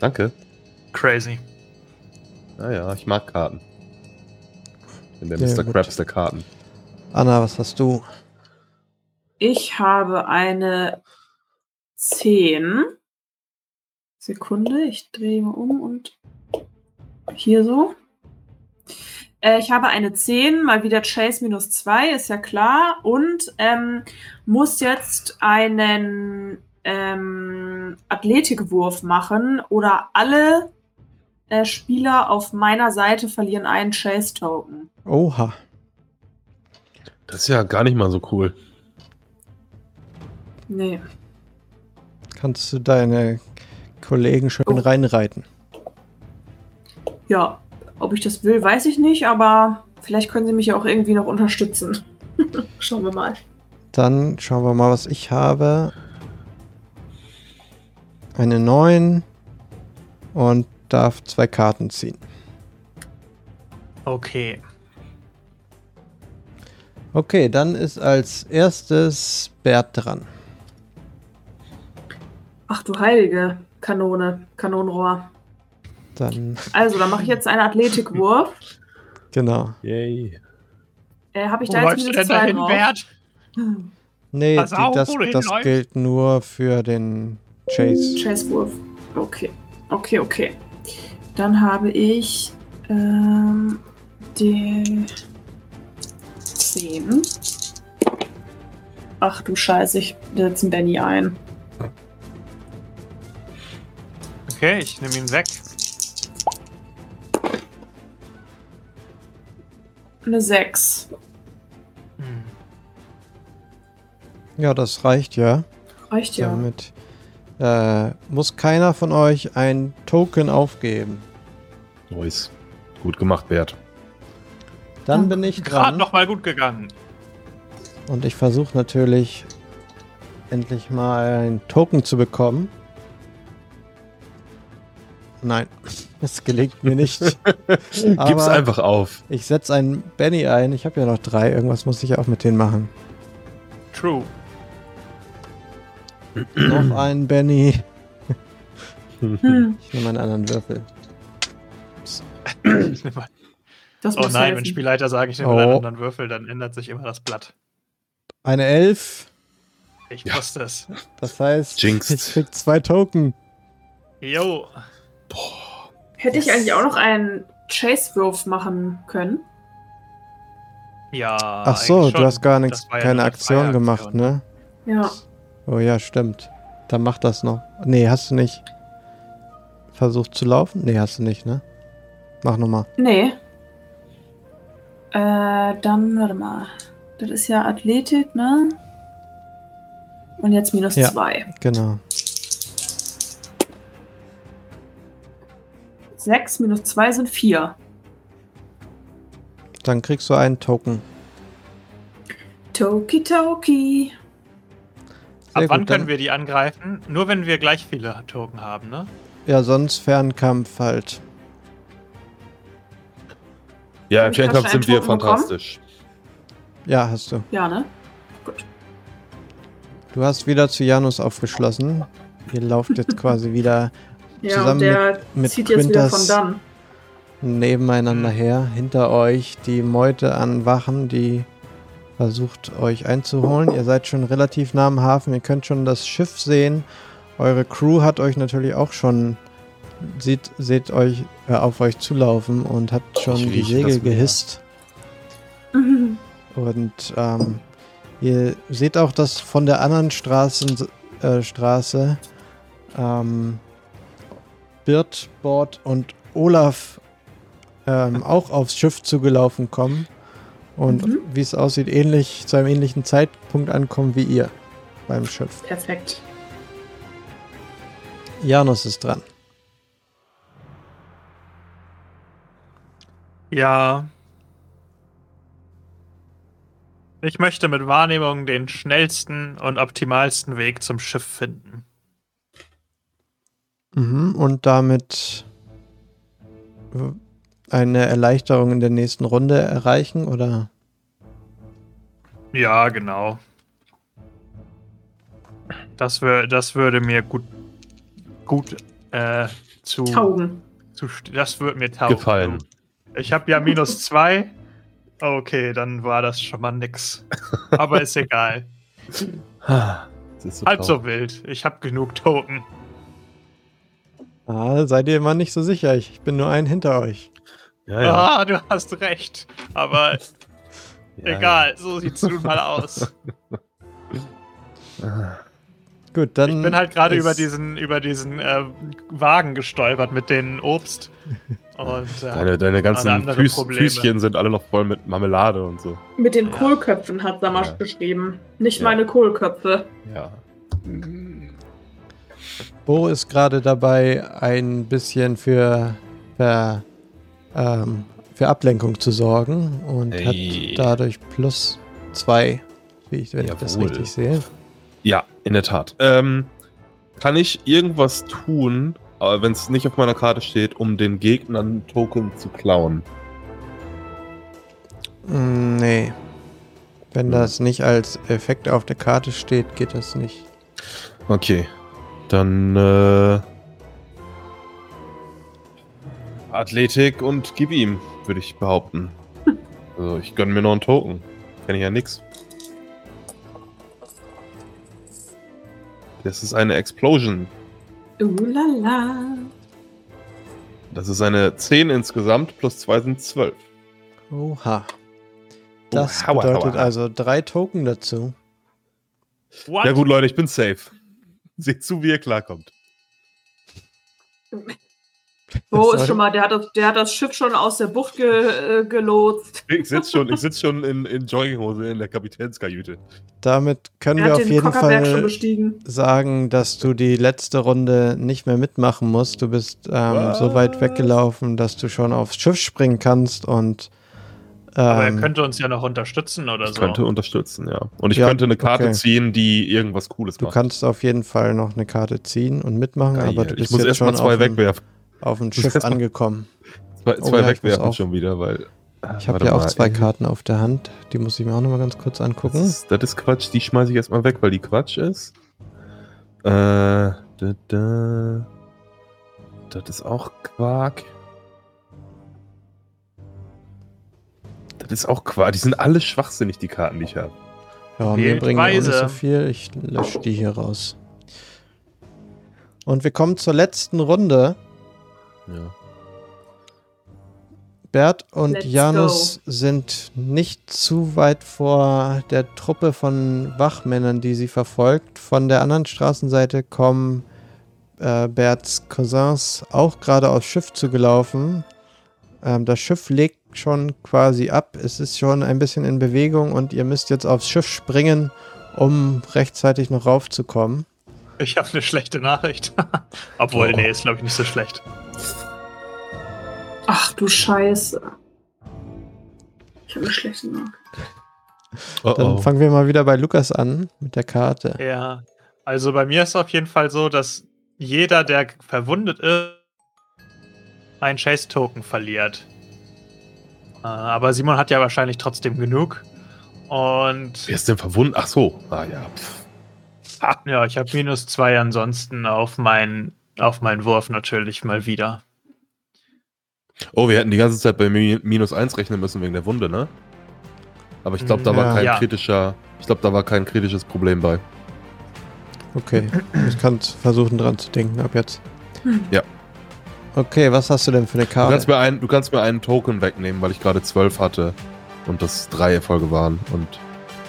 Speaker 3: Danke.
Speaker 4: Crazy.
Speaker 3: Naja, ich mag Karten. Bin der
Speaker 2: Sehr
Speaker 3: Mr.
Speaker 2: gut.
Speaker 3: Krabs der Karten.
Speaker 2: Anna, was hast du?
Speaker 5: Ich habe eine 10. Sekunde, ich drehe mal um und hier so. Äh, ich habe eine 10, mal wieder Chase minus 2, ist ja klar. Und ähm, muss jetzt einen ähm, Athletikwurf machen oder alle äh, Spieler auf meiner Seite verlieren einen Chase-Token.
Speaker 2: Oha.
Speaker 3: Das ist ja gar nicht mal so cool.
Speaker 5: Nee.
Speaker 2: Kannst du deine Kollegen schön
Speaker 5: Oh.
Speaker 2: reinreiten?
Speaker 5: Ja, ob ich das will, weiß ich nicht, aber vielleicht können sie mich ja auch irgendwie noch unterstützen. Schauen wir mal.
Speaker 2: Dann schauen wir mal, was ich habe. Eine 9 und darf zwei Karten ziehen.
Speaker 4: Okay.
Speaker 2: Okay, dann ist als erstes Bert dran.
Speaker 5: Ach du heilige Kanone, Kanonenrohr.
Speaker 2: Dann,
Speaker 5: Also, dann mache ich jetzt einen Athletikwurf.
Speaker 2: genau.
Speaker 3: Yay.
Speaker 5: Äh, Habe ich
Speaker 4: Wo
Speaker 5: da jetzt minus
Speaker 4: denn
Speaker 5: zwei
Speaker 4: dahin,
Speaker 5: drauf?
Speaker 4: Bert?
Speaker 2: Nee, die, das,
Speaker 4: wo
Speaker 2: das gilt nur für den Chase.
Speaker 5: Chase-Wurf. Okay, okay, okay. Dann habe ich ähm, die 10. Ach du Scheiße, ich setze Benny ein.
Speaker 4: Okay, ich nehme ihn weg.
Speaker 5: Eine 6.
Speaker 4: Hm.
Speaker 2: Ja, das reicht ja.
Speaker 5: Reicht ja.
Speaker 2: Damit äh, muss keiner von euch ein Token aufgeben.
Speaker 3: Nice. Gut gemacht, Bert.
Speaker 2: Dann bin ich
Speaker 4: Gerade
Speaker 2: dran.
Speaker 4: noch mal gut gegangen.
Speaker 2: Und ich versuche natürlich endlich mal ein Token zu bekommen. Nein, es gelingt mir nicht.
Speaker 3: Gib's einfach auf.
Speaker 2: Ich setze einen Benny ein. Ich habe ja noch drei. Irgendwas muss ich auch mit denen machen.
Speaker 4: True.
Speaker 2: noch einen Benny.
Speaker 5: Hm,
Speaker 2: Ich nehme einen anderen Würfel.
Speaker 5: das
Speaker 4: oh nein, wenn Spielleiter sagen, ich nehme
Speaker 2: Oh.
Speaker 4: einen anderen Würfel, dann ändert sich immer das Blatt.
Speaker 2: Eine Elf.
Speaker 4: Ich
Speaker 3: Ja.
Speaker 4: wusste es.
Speaker 2: Das heißt,
Speaker 3: Jinxed.
Speaker 2: ich krieg zwei Token.
Speaker 4: Jo.
Speaker 5: Hätte ich eigentlich auch noch einen Chase-Wurf machen können?
Speaker 4: Ja.
Speaker 2: Ach so, du hast gar nichts,
Speaker 4: ja
Speaker 2: keine
Speaker 4: eine
Speaker 2: Aktion gemacht, ne?
Speaker 5: Ja.
Speaker 2: Oh ja, stimmt. Dann mach das noch. Nee, hast du nicht versucht zu laufen? Nee, hast du nicht, ne? Mach nochmal.
Speaker 5: Nee. Äh, dann, warte mal. Das ist ja Athletik, ne? Und jetzt minus
Speaker 2: Ja.
Speaker 5: zwei.
Speaker 2: Genau.
Speaker 5: Sechs minus zwei sind vier.
Speaker 2: Dann kriegst du einen Token.
Speaker 5: Toki Toki.
Speaker 4: Ab wann
Speaker 2: gut,
Speaker 4: können wir die angreifen? Nur wenn wir gleich viele Token haben, ne?
Speaker 2: Ja, sonst Fernkampf halt.
Speaker 3: Ja, im Fernkampf sind wir
Speaker 5: Token bekommen?
Speaker 3: fantastisch.
Speaker 2: Ja, hast du.
Speaker 5: Ja, ne? Gut.
Speaker 2: Du hast wieder zu Janus aufgeschlossen. Ihr lauft jetzt quasi wieder
Speaker 5: Ja,
Speaker 2: Zusammen
Speaker 5: und der
Speaker 2: mit
Speaker 5: zieht jetzt wieder
Speaker 2: Quintas-
Speaker 5: von dann.
Speaker 2: nebeneinander
Speaker 4: Mhm.
Speaker 2: her. Hinter euch die Meute an Wachen, die versucht euch einzuholen. Ihr seid schon relativ nah am Hafen. Ihr könnt schon das Schiff sehen. Eure Crew hat euch natürlich auch schon sieht, seht euch äh, auf euch zulaufen und hat schon die Segel gehisst.
Speaker 5: Mhm.
Speaker 2: Und ähm, ihr seht auch, dass von der anderen Straßen, äh, Straße ähm, Birt, Bord und Olaf ähm, auch aufs Schiff zugelaufen kommen Und
Speaker 5: Mhm.
Speaker 2: wie es aussieht, ähnlich zu einem ähnlichen Zeitpunkt ankommen wie ihr beim Schiff.
Speaker 5: Perfekt.
Speaker 2: Janus ist dran.
Speaker 4: Ja. Ich möchte mit Wahrnehmung den schnellsten und optimalsten Weg zum Schiff finden.
Speaker 2: Mhm. Und damit eine Erleichterung in der nächsten Runde erreichen, oder?
Speaker 4: Ja, genau. Das, wär, das würde mir gut, gut äh, zu,
Speaker 5: Taugen.
Speaker 4: zu. Das würde mir taugen.
Speaker 3: Gefallen.
Speaker 4: Ich habe ja minus zwei. Okay, dann war das schon mal nix. Aber ist egal.
Speaker 3: Ist so
Speaker 4: Halb so wild. Ich habe genug Token.
Speaker 2: Ah, seid ihr mal nicht so sicher. Ich bin nur ein hinter euch.
Speaker 3: Ja, ja.
Speaker 4: Ah, du hast recht. Aber
Speaker 3: ja,
Speaker 4: egal, so sieht's nun mal aus.
Speaker 3: Ja.
Speaker 2: Gut, dann.
Speaker 4: Ich bin halt gerade über diesen, über diesen äh, Wagen gestolpert mit den Obst. Und äh,
Speaker 3: Deine, deine ganzen Füß. Füßchen sind alle noch voll mit Marmelade und so.
Speaker 5: Mit den
Speaker 4: Ja.
Speaker 5: Kohlköpfen hat Samasch
Speaker 3: Ja.
Speaker 5: geschrieben. Nicht
Speaker 3: Ja.
Speaker 5: meine Kohlköpfe.
Speaker 3: Ja.
Speaker 2: Bo ist gerade dabei, ein bisschen für, für, ähm, für Ablenkung zu sorgen und
Speaker 3: Ey.
Speaker 2: hat dadurch plus zwei, wie ich, wenn ich das
Speaker 3: Jawohl.
Speaker 2: richtig sehe.
Speaker 3: Ja, in der Tat. Ähm, kann ich irgendwas tun, aber wenn es nicht auf meiner Karte steht, um den Gegnern Token zu klauen?
Speaker 2: Mm, Nee. Wenn
Speaker 3: Hm.
Speaker 2: das nicht als Effekt auf der Karte steht, geht das nicht.
Speaker 3: Okay. Dann äh, Athletik und gib ihm, würde ich behaupten. Also ich gönne mir noch einen Token. Kenn ich ja nix. Das ist eine Explosion.
Speaker 5: Ulala.
Speaker 3: Das ist eine 10 insgesamt, plus 2 sind 12.
Speaker 2: Oha. Das
Speaker 3: Oh, hauer,
Speaker 2: bedeutet also drei Token dazu.
Speaker 4: what?
Speaker 3: Ja gut, Leute, ich bin safe. Seht zu, wie ihr klarkommt.
Speaker 5: Bo ist schon mal, der hat, das, der hat das Schiff schon aus der Bucht ge, äh, gelotst.
Speaker 3: Ich sitze schon, ich sitz schon in, in Jogginghose in der Kapitänskajüte.
Speaker 2: Damit können
Speaker 5: Er
Speaker 2: wir auf
Speaker 5: den
Speaker 2: jeden Fall sagen, dass du die letzte Runde nicht mehr mitmachen musst. Du bist ähm, so weit weggelaufen, dass du schon aufs Schiff springen kannst und
Speaker 4: Aber er
Speaker 2: ähm,
Speaker 4: könnte uns ja noch unterstützen oder
Speaker 3: Ich
Speaker 4: so.
Speaker 3: könnte unterstützen, ja. Und ich
Speaker 2: Ja,
Speaker 3: könnte eine Karte
Speaker 2: okay.
Speaker 3: ziehen, die irgendwas Cooles
Speaker 2: du
Speaker 3: macht.
Speaker 2: kannst auf jeden Fall noch eine Karte ziehen und mitmachen,
Speaker 3: Geil.
Speaker 2: aber du
Speaker 3: ich
Speaker 2: bist
Speaker 3: muss
Speaker 2: jetzt
Speaker 3: erstmal
Speaker 2: schon
Speaker 3: zwei
Speaker 2: auf dem,
Speaker 3: wegwerfen.
Speaker 2: auf dem Schiff angekommen.
Speaker 3: Zwei,
Speaker 2: Oh
Speaker 3: zwei
Speaker 2: ja, ich muss
Speaker 3: wegwerfen
Speaker 2: auch.
Speaker 3: schon wieder, weil.
Speaker 2: Ich habe
Speaker 3: warte
Speaker 2: ja auch zwei
Speaker 3: ey.
Speaker 2: Karten auf der Hand. Die muss ich mir auch noch mal ganz kurz
Speaker 3: Das
Speaker 2: angucken.
Speaker 3: ist, das ist Quatsch, die schmeiße ich erstmal weg, weil die Quatsch ist. Äh, da, da. Das ist auch Quark. Ist auch Quark. Die sind alle schwachsinnig, die Karten, die ich habe.
Speaker 2: Ja, mir bringen die auch nicht so viel. Ich lösche die hier raus. Und wir kommen zur letzten Runde.
Speaker 3: Ja.
Speaker 2: Bert und
Speaker 5: Let's
Speaker 2: Janus sind nicht zu weit vor der Truppe von Wachmännern, die sie verfolgt. Von der anderen Straßenseite kommen äh, Berts Cousins auch gerade aufs Schiff zugelaufen. Ähm, das Schiff legt schon quasi ab. Es ist schon ein bisschen in Bewegung und ihr müsst jetzt aufs Schiff springen, um rechtzeitig noch raufzukommen.
Speaker 4: Ich habe eine schlechte Nachricht. Obwohl,
Speaker 3: Oh.
Speaker 4: nee, ist glaube ich nicht so schlecht.
Speaker 5: Ach du Scheiße. Ich habe eine schlechte Nachricht.
Speaker 3: Oh,
Speaker 2: Dann
Speaker 3: oh.
Speaker 2: fangen wir mal wieder bei Lukas an mit der Karte.
Speaker 4: Ja, also bei mir ist auf jeden Fall so, dass jeder, der verwundet ist, einen Chase-Token verliert. Äh, Aber Simon hat ja wahrscheinlich trotzdem genug. Und
Speaker 3: Wer ist denn verwunden? Ach so. Ah ja. Pff.
Speaker 4: ja, ich habe minus zwei ansonsten auf meinen auf meinen Wurf natürlich mal wieder.
Speaker 3: Oh, wir hätten die ganze Zeit bei Mi- minus 1 rechnen müssen wegen der Wunde, ne? Aber ich glaube, da war
Speaker 2: Ja.
Speaker 3: kein
Speaker 4: Ja.
Speaker 3: kritischer. Ich glaube, da war kein kritisches Problem bei.
Speaker 2: Okay, ich kann versuchen dran zu denken ab jetzt.
Speaker 3: Ja.
Speaker 2: Okay, was hast du denn für eine
Speaker 3: Du kannst,
Speaker 2: Karte?
Speaker 3: mir einen, du kannst mir einen Token wegnehmen, weil ich gerade 12 hatte und das drei Erfolge waren. Und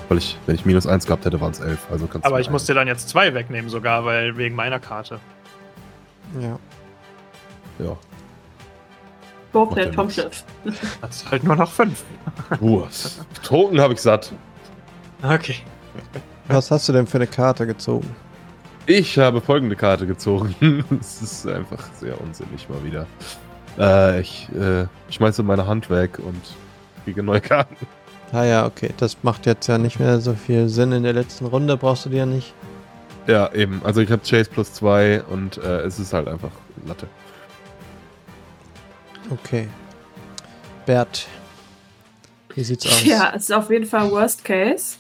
Speaker 3: weil ich, wenn ich minus 1 gehabt hätte, waren es 11. Also kannst
Speaker 4: Aber ich
Speaker 3: einen-
Speaker 4: muss dir dann jetzt zwei wegnehmen sogar, weil wegen meiner Karte.
Speaker 2: Ja.
Speaker 3: Ja. Ja
Speaker 5: vom. Schiff.
Speaker 4: Hat's halt nur noch fünf.
Speaker 3: Uh, Token habe ich satt.
Speaker 4: Okay.
Speaker 2: Was hast du denn für eine Karte gezogen?
Speaker 3: Ich habe folgende Karte gezogen. Es ist einfach sehr unsinnig mal wieder. Äh, ich äh, schmeiße meine Hand weg und kriege neue Karten.
Speaker 2: Ah ja, okay. Das macht jetzt ja nicht mehr so viel Sinn. In der letzten Runde brauchst du die ja nicht.
Speaker 3: Ja, eben. Also ich habe Chase plus 2 und äh, es ist halt einfach Latte.
Speaker 2: Okay. Bert. Wie sieht's aus?
Speaker 5: Ja, es ist auf jeden Fall Worst Case.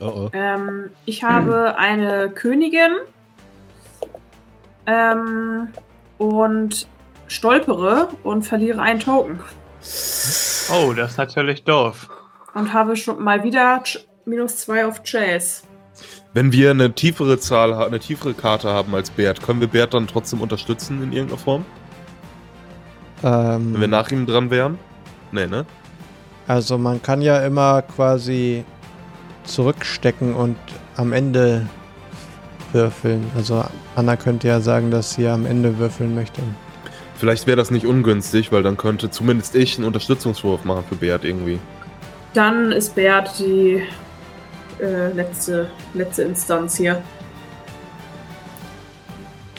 Speaker 3: Oh oh.
Speaker 5: Ähm, ich habe eine Königin ähm, und stolpere und verliere einen Token.
Speaker 4: Oh, das ist natürlich doof.
Speaker 5: Und habe schon mal wieder minus zwei auf Chase.
Speaker 3: Wenn wir eine tiefere Zahl, eine tiefere Karte haben als Bert, können wir Bert dann trotzdem unterstützen in irgendeiner Form?
Speaker 2: Ähm,
Speaker 3: Wenn wir nach ihm dran wären? Nee, ne?
Speaker 2: also man kann ja immer quasi zurückstecken und am Ende würfeln. Also Anna könnte ja sagen, dass sie am Ende würfeln möchte.
Speaker 3: Vielleicht wäre das nicht ungünstig, weil dann könnte zumindest ich einen Unterstützungswurf machen für Bert irgendwie.
Speaker 5: Dann ist Bert die äh, letzte, letzte Instanz hier.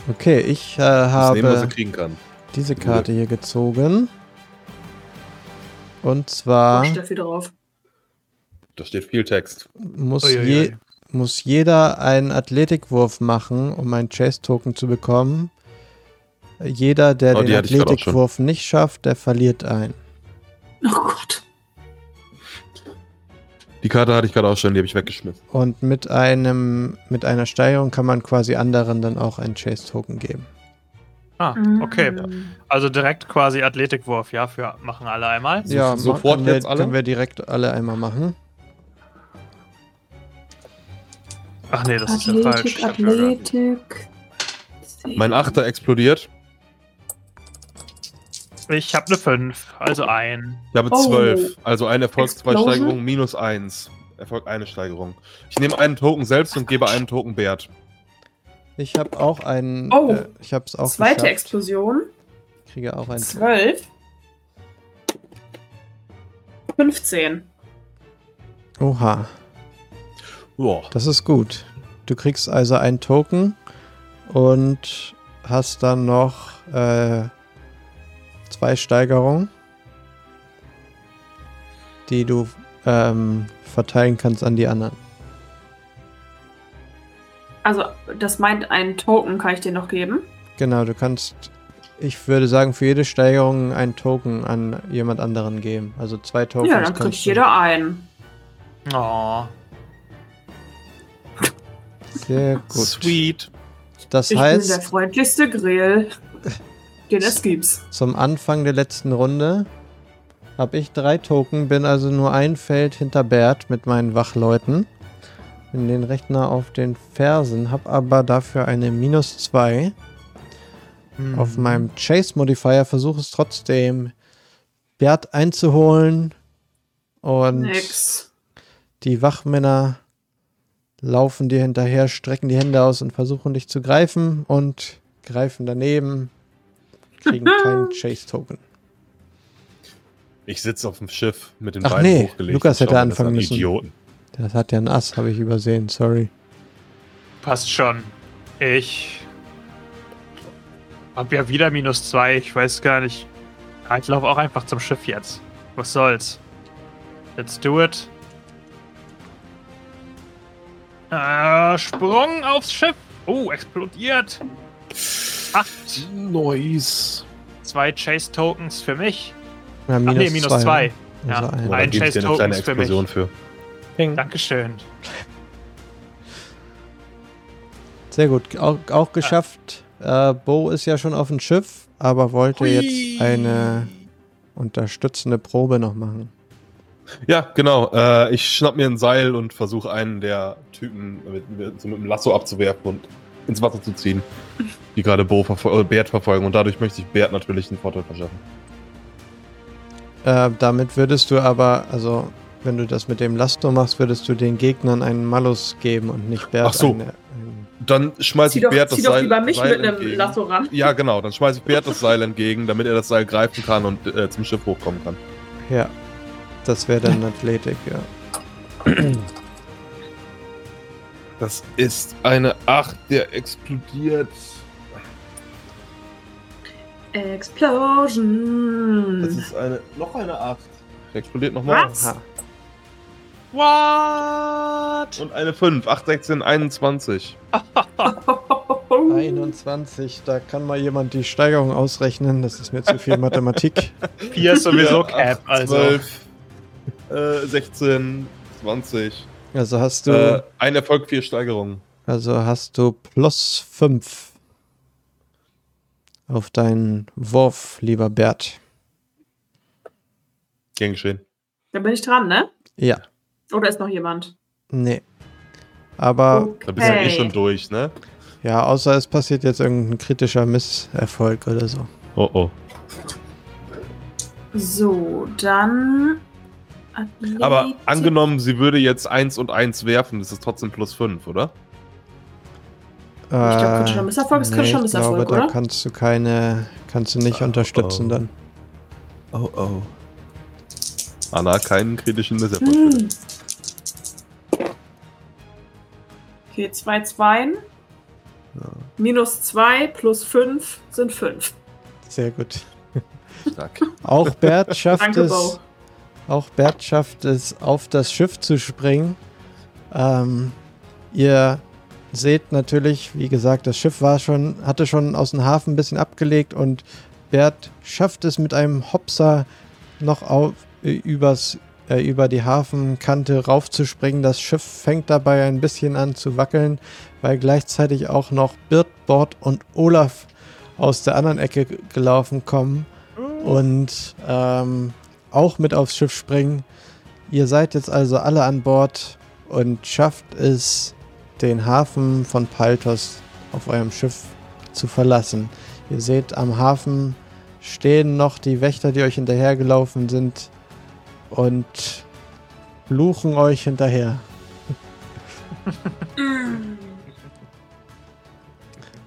Speaker 2: Okay, ich äh,
Speaker 3: nehmen, er
Speaker 2: habe
Speaker 3: kriegen kann.
Speaker 2: diese Karte hier gezogen. Und zwar
Speaker 5: viel drauf.
Speaker 3: Da steht viel Text.
Speaker 2: muss,
Speaker 4: Uiuiui.
Speaker 2: je, muss jeder einen Athletikwurf machen, um einen Chase-Token zu bekommen. Jeder, der
Speaker 3: Oh,
Speaker 2: den. Athletikwurf nicht schafft, der verliert einen.
Speaker 5: Oh Gott.
Speaker 3: Die Karte hatte ich gerade auch schon, die habe ich weggeschmissen.
Speaker 2: Und mit einem mit einer Steigerung kann man quasi anderen dann auch einen Chase-Token geben.
Speaker 4: Ah, okay.
Speaker 5: Mm.
Speaker 4: Also direkt quasi Athletikwurf, ja, für machen alle einmal.
Speaker 3: So-
Speaker 2: ja,
Speaker 3: sofort
Speaker 2: können wir,
Speaker 3: jetzt alle?
Speaker 2: Können wir direkt alle einmal machen.
Speaker 4: Ach nee, das ist ja falsch.
Speaker 5: Athletik,
Speaker 4: Ich
Speaker 5: Athletik.
Speaker 3: Mein Achter explodiert.
Speaker 4: Ich habe eine 5, also ein.
Speaker 3: Ich habe
Speaker 5: Oh.
Speaker 3: 12. Also ein Erfolg, zwei? Steigerungen, minus 1. Erfolg eine Steigerung. Ich nehme einen Token selbst und gebe einen Token Bert.
Speaker 2: Ich habe auch einen.
Speaker 5: Oh.
Speaker 2: Äh, ich habe es auch
Speaker 5: Zweite
Speaker 2: geschafft.
Speaker 5: Explosion.
Speaker 2: Kriege auch einen.
Speaker 5: Zwölf. 15.
Speaker 2: Oha,
Speaker 3: Boah.
Speaker 2: das ist gut. Du kriegst also einen Token und hast dann noch äh, zwei Steigerungen, die du ähm, verteilen kannst an die anderen.
Speaker 5: Also, das meint, einen Token kann ich dir noch geben.
Speaker 2: Genau, du kannst, ich würde sagen, für jede Steigerung einen Token an jemand anderen geben. Also zwei Tokens.
Speaker 5: ja, dann kriegt jeder einen.
Speaker 4: Oh,
Speaker 2: Sehr gut.
Speaker 3: Sweet.
Speaker 2: Das
Speaker 5: Ich bin der
Speaker 2: heißt,
Speaker 5: freundlichste Grill, den es gibt.
Speaker 2: zum Anfang der letzten Runde habe ich drei Token, bin also nur ein Feld hinter Bert mit meinen Wachleuten. Bin den Rechner auf den Fersen, habe aber dafür eine minus 2. Auf
Speaker 5: Mhm.
Speaker 2: meinem Chase Modifier versuche es trotzdem, Bert einzuholen. Und
Speaker 5: Nix.
Speaker 2: die Wachmänner laufen dir hinterher, strecken die Hände aus und versuchen dich zu greifen und greifen daneben, kriegen keinen Chase-Token.
Speaker 3: Ich sitze auf dem Schiff mit den
Speaker 2: Ach
Speaker 3: Beinen
Speaker 2: nee,
Speaker 3: hochgelegt.
Speaker 2: Lukas hätte anfangen
Speaker 3: an.
Speaker 2: müssen.
Speaker 3: Idioten.
Speaker 2: Das hat ja ein Ass, habe ich übersehen, sorry.
Speaker 4: passt schon. Ich hab ja wieder minus 2, ich weiß gar nicht. Ich laufe auch einfach zum Schiff jetzt. Was soll's? Let's do it. Äh, Sprung aufs Schiff. Oh, explodiert. Acht.
Speaker 3: Nice.
Speaker 4: Zwei Chase Tokens für mich.
Speaker 2: Ja,
Speaker 4: Ach nee, minus zwei.
Speaker 2: ne?
Speaker 4: Ja.
Speaker 2: Also ein.
Speaker 4: Ein
Speaker 3: kleine
Speaker 4: Chase-Tokens für mich.
Speaker 3: Für.
Speaker 4: Dankeschön.
Speaker 2: Sehr gut, auch, auch geschafft. Äh, Bo ist ja schon auf dem Schiff, aber wollte
Speaker 3: Hui.
Speaker 2: jetzt eine unterstützende Probe noch machen.
Speaker 3: Ja, genau. Äh, ich schnapp mir ein Seil und versuche einen der Typen mit, mit, so mit dem Lasso abzuwerfen und ins Wasser zu ziehen, die gerade Bo verfol äh, Bert verfolgen. Und dadurch möchte ich Bert natürlich einen Vorteil verschaffen.
Speaker 2: Äh, damit würdest du aber, also wenn du das mit dem Lasto machst, würdest du den Gegnern einen Malus geben und nicht Bert
Speaker 3: Ach so.
Speaker 2: eine, einen
Speaker 3: Dann schmeiße ich
Speaker 5: doch,
Speaker 3: Bert das
Speaker 5: zieh doch
Speaker 3: Seil,
Speaker 5: lieber mich
Speaker 3: Seil
Speaker 5: mit einem
Speaker 3: entgegen.
Speaker 5: Lasso ran.
Speaker 3: Ja, genau. Dann schmeiße ich Bert das Seil entgegen, damit er das Seil greifen kann und äh, zum Schiff hochkommen kann.
Speaker 2: Ja. Das wäre dann Athletik, ja.
Speaker 3: Das ist eine 8, der explodiert.
Speaker 5: Explosion.
Speaker 3: Das ist eine. Noch eine 8. Der explodiert nochmal.
Speaker 4: What?
Speaker 3: Und eine 5. 8, 16, 21.
Speaker 2: 21, da kann mal jemand die Steigerung ausrechnen. Das ist mir zu viel Mathematik.
Speaker 4: 4 ist sowieso Cap,
Speaker 3: 8,
Speaker 4: also.
Speaker 3: 12, äh, 16, 20.
Speaker 2: Also hast du,
Speaker 3: Äh, ein Erfolg, vier Steigerungen.
Speaker 2: also hast du plus 5 auf deinen Wurf, lieber Bert.
Speaker 3: Gern geschehen.
Speaker 5: Dann bin ich dran, ne?
Speaker 2: Ja,
Speaker 5: Oder ist noch jemand?
Speaker 2: nee. Aber
Speaker 5: Okay.
Speaker 3: Da bist du ja eh schon durch, ne?
Speaker 2: ja, außer es passiert jetzt irgendein kritischer Misserfolg oder so.
Speaker 3: Oh oh.
Speaker 5: So, dann.
Speaker 3: Aber
Speaker 5: Athletik.
Speaker 3: angenommen, sie würde jetzt 1 und 1 werfen, ist es trotzdem plus 5, oder?
Speaker 2: Ich
Speaker 5: glaub, kritischer Misserfolg ist kritischer
Speaker 2: ich glaube,
Speaker 5: Misserfolg,
Speaker 2: da
Speaker 5: oder?
Speaker 2: kannst du keine, kannst du nicht
Speaker 3: Oh,
Speaker 2: unterstützen
Speaker 3: oh.
Speaker 2: dann.
Speaker 3: Oh oh. Anna, keinen kritischen Misserfolg.
Speaker 5: Hm. Okay, zwei Zweien. Minus 2 plus 5 sind 5.
Speaker 2: Sehr gut.
Speaker 3: Stark.
Speaker 2: Auch Bert schafft
Speaker 5: Danke,
Speaker 2: es.
Speaker 5: Bo.
Speaker 2: Auch Bert schafft es, auf das Schiff zu springen. Ähm, ihr seht natürlich, wie gesagt, das Schiff war schon, hatte schon aus dem Hafen ein bisschen abgelegt und Bert schafft es mit einem Hopser noch auf, äh, übers, äh, über die Hafenkante raufzuspringen. Das Schiff fängt dabei ein bisschen an zu wackeln, weil gleichzeitig auch noch Birtbord und Olaf aus der anderen Ecke gelaufen kommen und ähm, auch mit aufs Schiff springen. Ihr seid jetzt also alle an Bord und schafft es, den Hafen von Paltos auf eurem Schiff zu verlassen. Ihr seht am Hafen stehen noch die Wächter, die euch hinterhergelaufen sind und fluchen euch hinterher.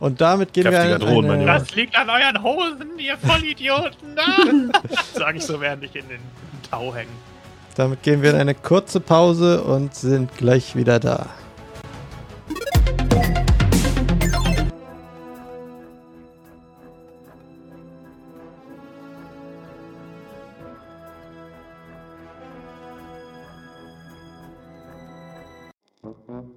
Speaker 2: Und damit gehen wir
Speaker 3: Kräftiger
Speaker 2: in
Speaker 3: Drohnenmanöver.
Speaker 2: eine,
Speaker 4: Das liegt an euren Hosen, ihr Vollidioten. Ah! Sag ich so, während ich in den Tau hänge.
Speaker 2: damit gehen wir in eine kurze Pause und sind gleich wieder da.